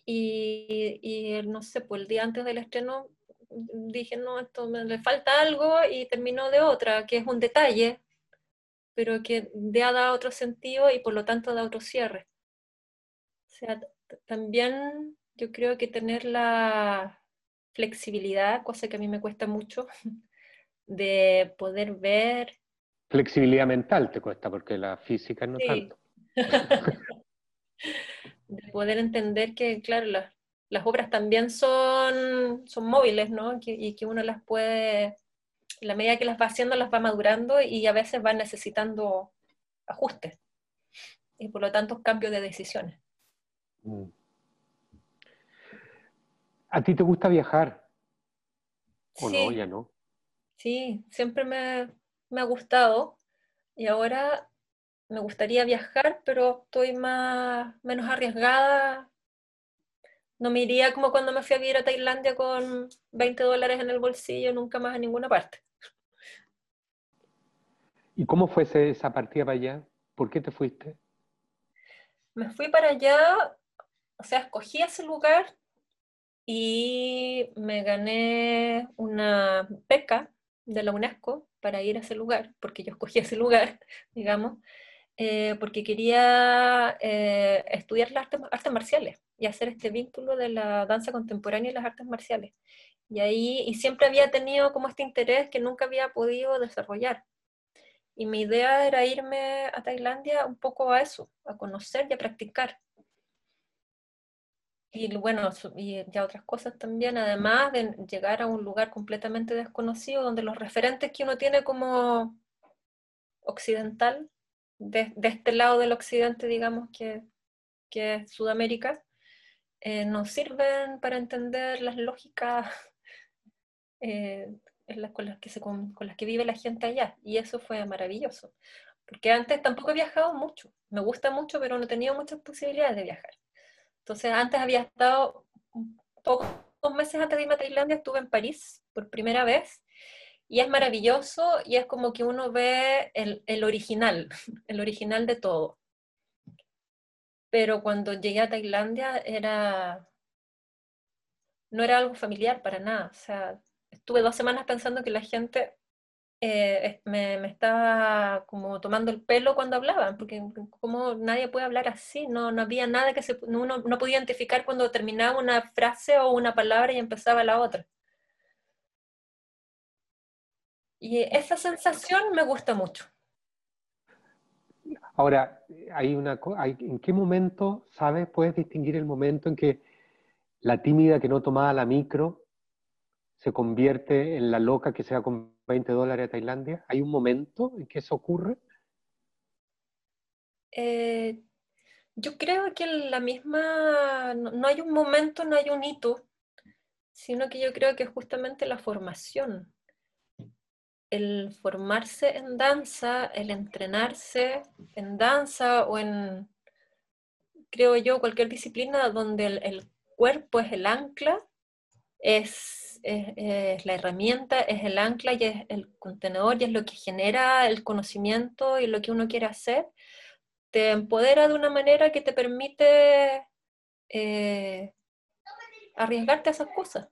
y, no sé, pues el día antes del estreno dije, no, esto me le falta algo y terminó de otra, que es un detalle, pero que ya da otro sentido y por lo tanto da otro cierre. O sea, también yo creo que tener la flexibilidad, cosa que a mí me cuesta mucho, de poder ver... Flexibilidad mental te cuesta, porque la física no tanto. de poder entender que, claro, las, las obras también son, son móviles, ¿no? y que uno las puede, la medida que las va haciendo, las va madurando y a veces van necesitando ajustes. Y por lo tanto, cambios de decisiones. Mm. ¿A ti te gusta viajar? ¿O sí. no? Ya no. Sí, siempre me, me ha gustado. Y ahora me gustaría viajar, pero estoy más, menos arriesgada no me iría como cuando me fui a vivir a Tailandia con 20 dólares en el bolsillo, nunca más a ninguna parte. ¿Y cómo fue esa partida para allá? ¿Por qué te fuiste? Me fui para allá, o sea, escogí ese lugar y me gané una beca de la UNESCO para ir a ese lugar, porque yo escogí ese lugar, digamos, eh, porque quería eh, estudiar las artes, marciales y hacer este vínculo de la danza contemporánea y las artes marciales. Y ahí, y siempre había tenido como este interés que nunca había podido desarrollar. Y mi idea era irme a Tailandia un poco a eso, a conocer y a practicar. Y bueno, y ya otras cosas también, además de llegar a un lugar completamente desconocido, donde los referentes que uno tiene como occidental de, este lado del occidente, digamos, que, que es Sudamérica, eh, nos sirven para entender las lógicas eh, con, las que se, con, las que vive la gente allá. Y eso fue maravilloso. Porque antes tampoco he viajado mucho. Me gusta mucho, pero no tenido muchas posibilidades de viajar. Entonces, antes había estado pocos meses antes de irme a Tailandia, estuve en París por primera vez y es maravilloso y es como que uno ve el, original, el original de todo. Pero cuando llegué a Tailandia era, no era algo familiar para nada. O sea, estuve dos semanas pensando que la gente eh, me, estaba como tomando el pelo cuando hablaban, porque como nadie puede hablar así, no, no había nada que se, uno no podía identificar cuando terminaba una frase o una palabra y empezaba la otra. Y esa sensación me gusta mucho. Ahora, hay una, hay, ¿en qué momento, sabes, puedes distinguir el momento en que la tímida que no tomaba la micro se convierte en la loca que se va con 20 dólares a Tailandia? ¿Hay un momento en que eso ocurre? Eh, yo creo que la misma, no, hay un momento, no hay un hito, sino que yo creo que es justamente la formación. El formarse en danza, el entrenarse en danza o en, creo yo, cualquier disciplina donde el cuerpo es el ancla, es es, la herramienta, es el ancla y es el contenedor y es lo que genera el conocimiento y lo que uno quiere hacer, te empodera de una manera que te permite eh, arriesgarte a esas cosas.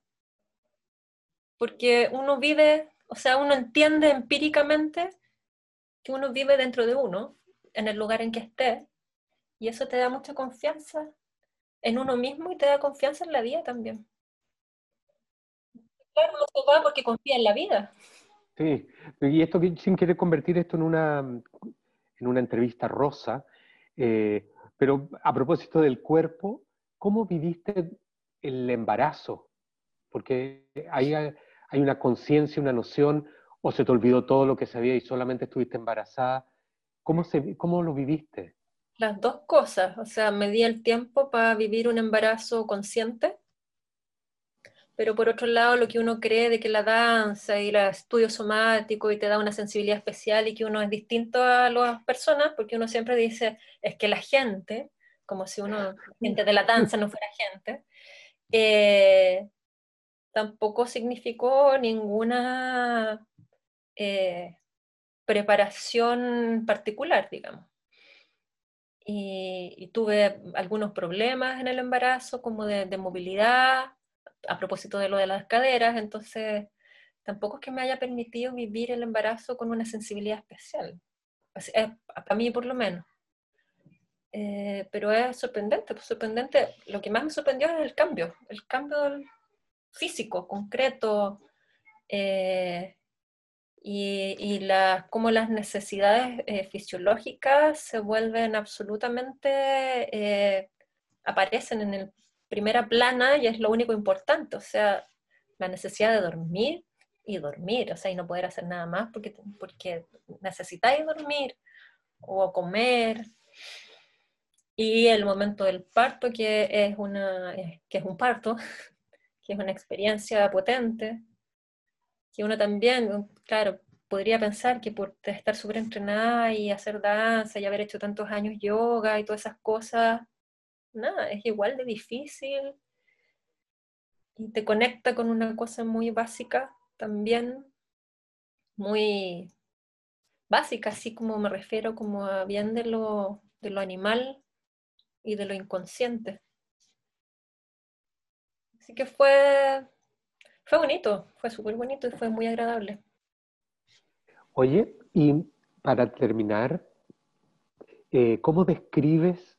Porque uno vive, o sea, uno entiende empíricamente que uno vive dentro de uno, en el lugar en que esté, y eso te da mucha confianza en uno mismo y te da confianza en la vida también. Claro, no se va porque confía en la vida. Sí, y esto sin querer convertir esto en una, en una entrevista rosa, eh, pero a propósito del cuerpo, ¿cómo viviste el embarazo? Porque hay, hay una conciencia, una noción, o se te olvidó todo lo que sabía y solamente estuviste embarazada. ¿Cómo, se, ¿Cómo lo viviste? Las dos cosas, o sea, me di el tiempo para vivir un embarazo consciente pero por otro lado lo que uno cree de que la danza y el estudio somático y te da una sensibilidad especial y que uno es distinto a las personas, porque uno siempre dice, es que la gente, como si uno, gente de la danza no fuera gente, eh, tampoco significó ninguna eh, preparación particular, digamos. Y, tuve algunos problemas en el embarazo, como de de a propósito de lo de las caderas, entonces tampoco es que me haya permitido vivir el embarazo con una sensibilidad especial, para mí por lo menos. Eh, pero es sorprendente, pues sorprendente. Lo que más me sorprendió es el cambio, el cambio físico, concreto, eh, y, y cómo las necesidades eh, fisiológicas se vuelven absolutamente, aparecen en el primera plana y es lo único importante, o sea, la necesidad de dormir y dormir, o sea, y no poder hacer nada más porque, porque necesitáis dormir o comer. Y el momento del parto, que es, una, que es un parto, que es una experiencia potente, que uno también, claro, podría pensar que por estar súper entrenada y hacer danza y haber hecho tantos años yoga y todas esas cosas, nada, es igual de difícil y te conecta con una cosa muy básica también, muy básica, así como me refiero como a bien de lo, de lo animal y de lo inconsciente. Así que fue, fue bonito, fue súper bonito y fue muy agradable. Oye, y para terminar, eh, ¿cómo describes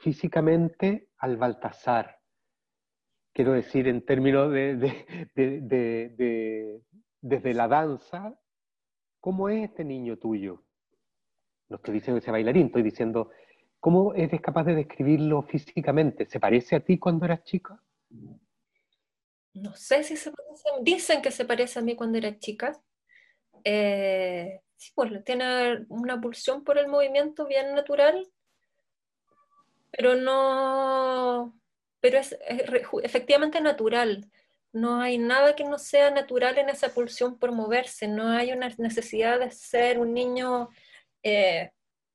físicamente al Baltasar. Quiero decir, en términos de, desde la danza, ¿cómo es este niño tuyo? No estoy diciendo que sea bailarín, estoy diciendo, ¿cómo eres capaz de describirlo físicamente? ¿Se parece a ti cuando eras chica? No sé si se parece, dicen que se parece a mí cuando era chica. Eh, sí, pues tiene una pulsión por el movimiento bien natural pero no, pero es, efectivamente natural. No hay nada que no sea natural en esa pulsión por moverse, no hay una necesidad de ser un niño, eh,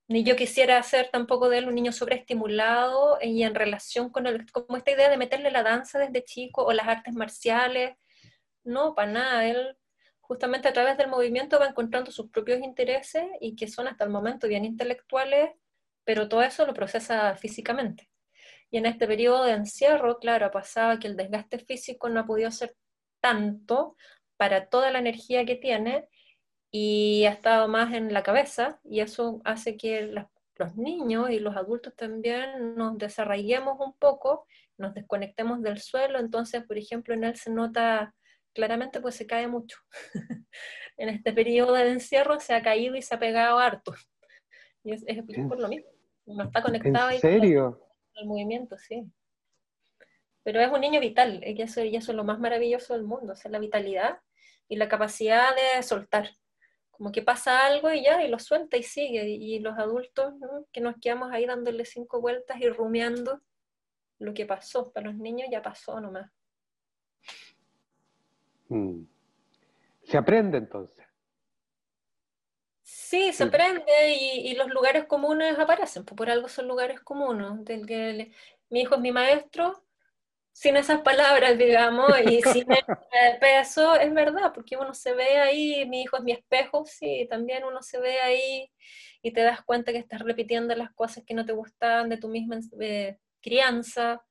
ni yo quisiera ser tampoco de él un niño sobreestimulado y en relación con el, como esta idea de meterle la danza desde chico o las artes marciales, no, para nada, él justamente a través del movimiento va encontrando sus propios intereses y que son hasta el momento bien intelectuales pero todo eso lo procesa físicamente. Y en este periodo de encierro, claro, pasaba que el desgaste físico no ha podido ser tanto para toda la energía que tiene y ha estado más en la cabeza y eso hace que los niños y los adultos también nos desarraiguemos un poco, nos desconectemos del suelo, entonces, por ejemplo, en él se nota claramente pues se cae mucho. en este periodo de encierro se ha caído y se ha pegado harto. Y es, por lo mismo. No está conectado ¿En serio? al movimiento, sí. Pero es un niño vital, y eso, y eso es lo más maravilloso del mundo, es la vitalidad y la capacidad de soltar. Como que pasa algo y ya, y lo suelta y sigue. Y los adultos, que nos quedamos ahí dándole cinco vueltas y rumiando lo que pasó. Para los niños ya pasó nomás. Mm. Se aprende entonces. Sí, se aprende y, los lugares comunes aparecen, pues por algo son lugares comunes. Del que mi hijo es mi maestro, sin esas palabras, digamos, y sin el peso, es verdad, porque uno se ve ahí, mi hijo es mi espejo, sí, también uno se ve ahí y te das cuenta que estás repitiendo las cosas que no te gustaban de tu misma eh, crianza.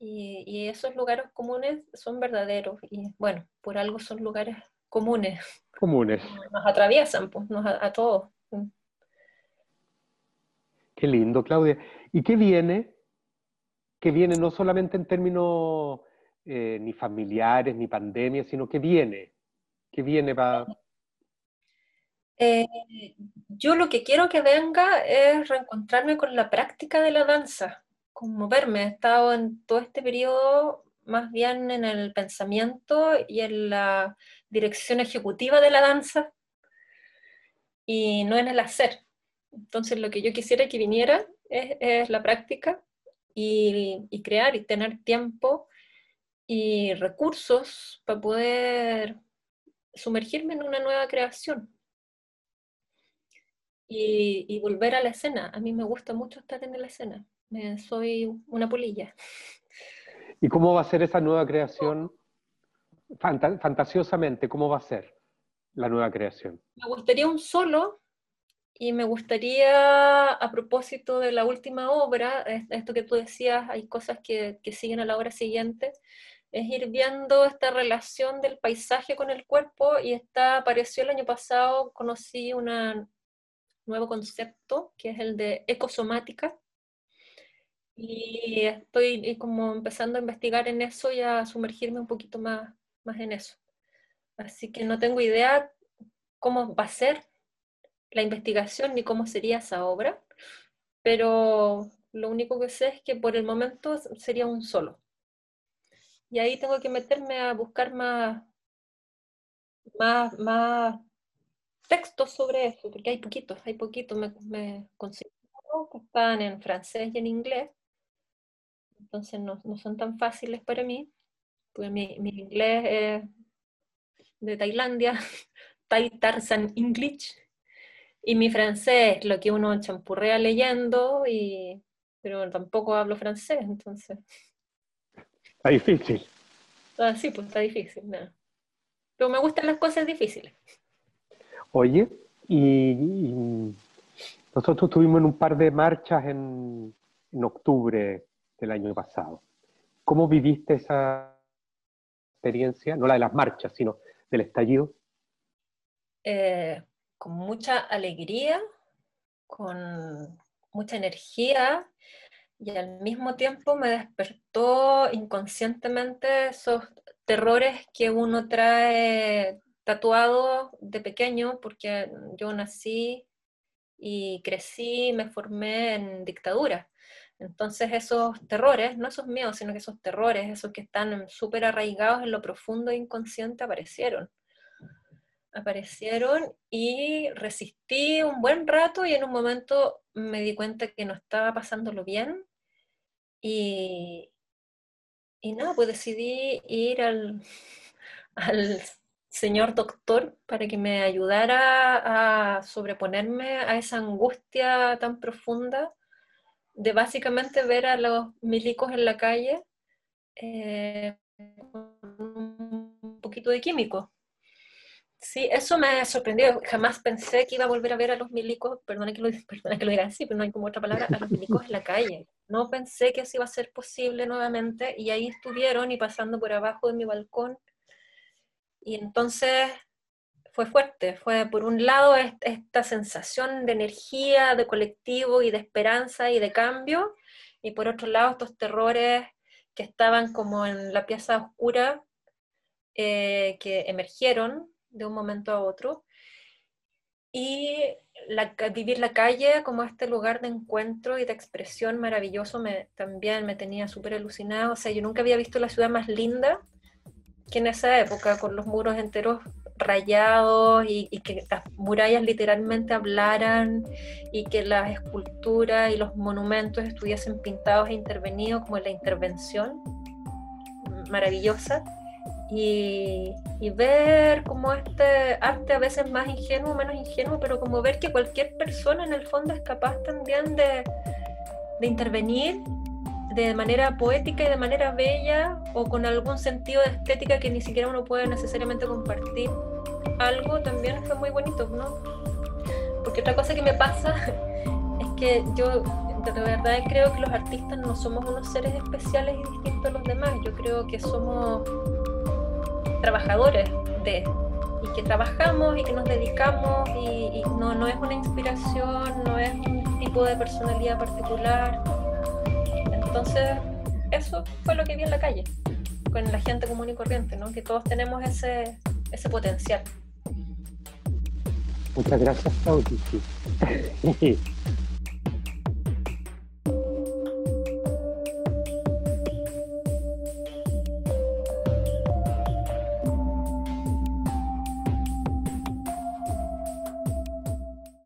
Y, esos lugares comunes son verdaderos y bueno, por algo son lugares comunes. Comunes. Nos atraviesan, pues, nos, a, todos. Qué lindo, Claudia. ¿Y qué viene? ¿Qué viene no solamente en términos eh, ni familiares, ni pandemia, sino que viene? ¿Qué viene para...? Eh, yo lo que quiero que venga es reencontrarme con la práctica de la danza conmoverme. He estado en todo este periodo más bien en el pensamiento y en la dirección ejecutiva de la danza y no en el hacer. Entonces lo que yo quisiera que viniera es, la práctica y, crear y tener tiempo y recursos para poder sumergirme en una nueva creación y, y volver a la escena. A mí me gusta mucho estar en la escena soy una polilla. ¿Y cómo va a ser esa nueva creación? fantasiosamente, ¿cómo va a ser la nueva creación? Me gustaría un solo y me gustaría, a propósito de la última obra, esto que tú decías, hay cosas que, siguen a la obra siguiente, es ir viendo esta relación del paisaje con el cuerpo y esta apareció el año pasado, conocí un nuevo concepto que es el de ecosomática, y estoy como empezando a investigar en eso y a sumergirme un poquito más, más en eso. Así que no tengo idea cómo va a ser la investigación ni cómo sería esa obra, pero lo único que sé es que por el momento sería un solo. Y ahí tengo que meterme a buscar más, más, más textos sobre eso, porque hay poquitos, hay poquitos, me, me considero que están en francés y en inglés, entonces no, no son tan fáciles para mí, porque mi, mi inglés es de Tailandia, Thai Tarzan English, y mi francés, lo que uno champurrea leyendo, y, pero tampoco hablo francés, entonces. Está difícil. Ah, sí, pues está difícil, nada. Pero me gustan las cosas difíciles. Oye, y, nosotros tuvimos un par de marchas en, en octubre del año pasado. ¿Cómo viviste esa experiencia? No la de las marchas, sino del estallido. Eh, con mucha alegría, con mucha energía y al mismo tiempo me despertó inconscientemente esos terrores que uno trae tatuados de pequeño, porque yo nací y crecí, me formé en dictadura. Entonces esos terrores, no esos miedos, sino que esos terrores, esos que están súper arraigados en lo profundo e inconsciente, aparecieron. Aparecieron y resistí un buen rato y en un momento me di cuenta que no estaba pasándolo bien y, y nada, pues decidí ir al, al señor doctor para que me ayudara a sobreponerme a esa angustia tan profunda de básicamente ver a los milicos en la calle eh, un poquito de químico. Sí, eso me sorprendió. Jamás pensé que iba a volver a ver a los milicos, perdona que lo, que lo diga así, pero no hay como otra palabra, a los milicos en la calle. No pensé que eso iba a ser posible nuevamente y ahí estuvieron y pasando por abajo de mi balcón. Y entonces fue fuerte. Fue por un lado esta sensación de energía, de colectivo y de esperanza y de cambio, y por otro lado estos terrores que estaban como en la pieza oscura, eh, que emergieron de un momento a otro. Y vivir la calle como este lugar de encuentro y de expresión maravilloso también me tenía súper alucinado. O sea, yo nunca había visto la ciudad más linda que en esa época, con los muros enteros rayados y, que las murallas literalmente hablaran y que las esculturas y los monumentos estuviesen pintados e intervenidos como la intervención maravillosa. Y, ver como este arte a veces más ingenuo, menos ingenuo, pero como ver que cualquier persona en el fondo es capaz también de, de intervenir de manera poética y de manera bella o con algún sentido de estética que ni siquiera uno puede necesariamente compartir. Algo también fue muy bonito, ¿no? Porque otra cosa que me pasa es que yo de verdad creo que los artistas no somos unos seres especiales y distintos a los demás, yo creo que somos trabajadores de y que trabajamos y que nos dedicamos y, y no, no es una inspiración, no es un tipo de personalidad particular entonces, eso fue lo que vi en la calle, con la gente común y corriente, ¿no? que todos tenemos ese, ese potencial. Muchas gracias, Claudia.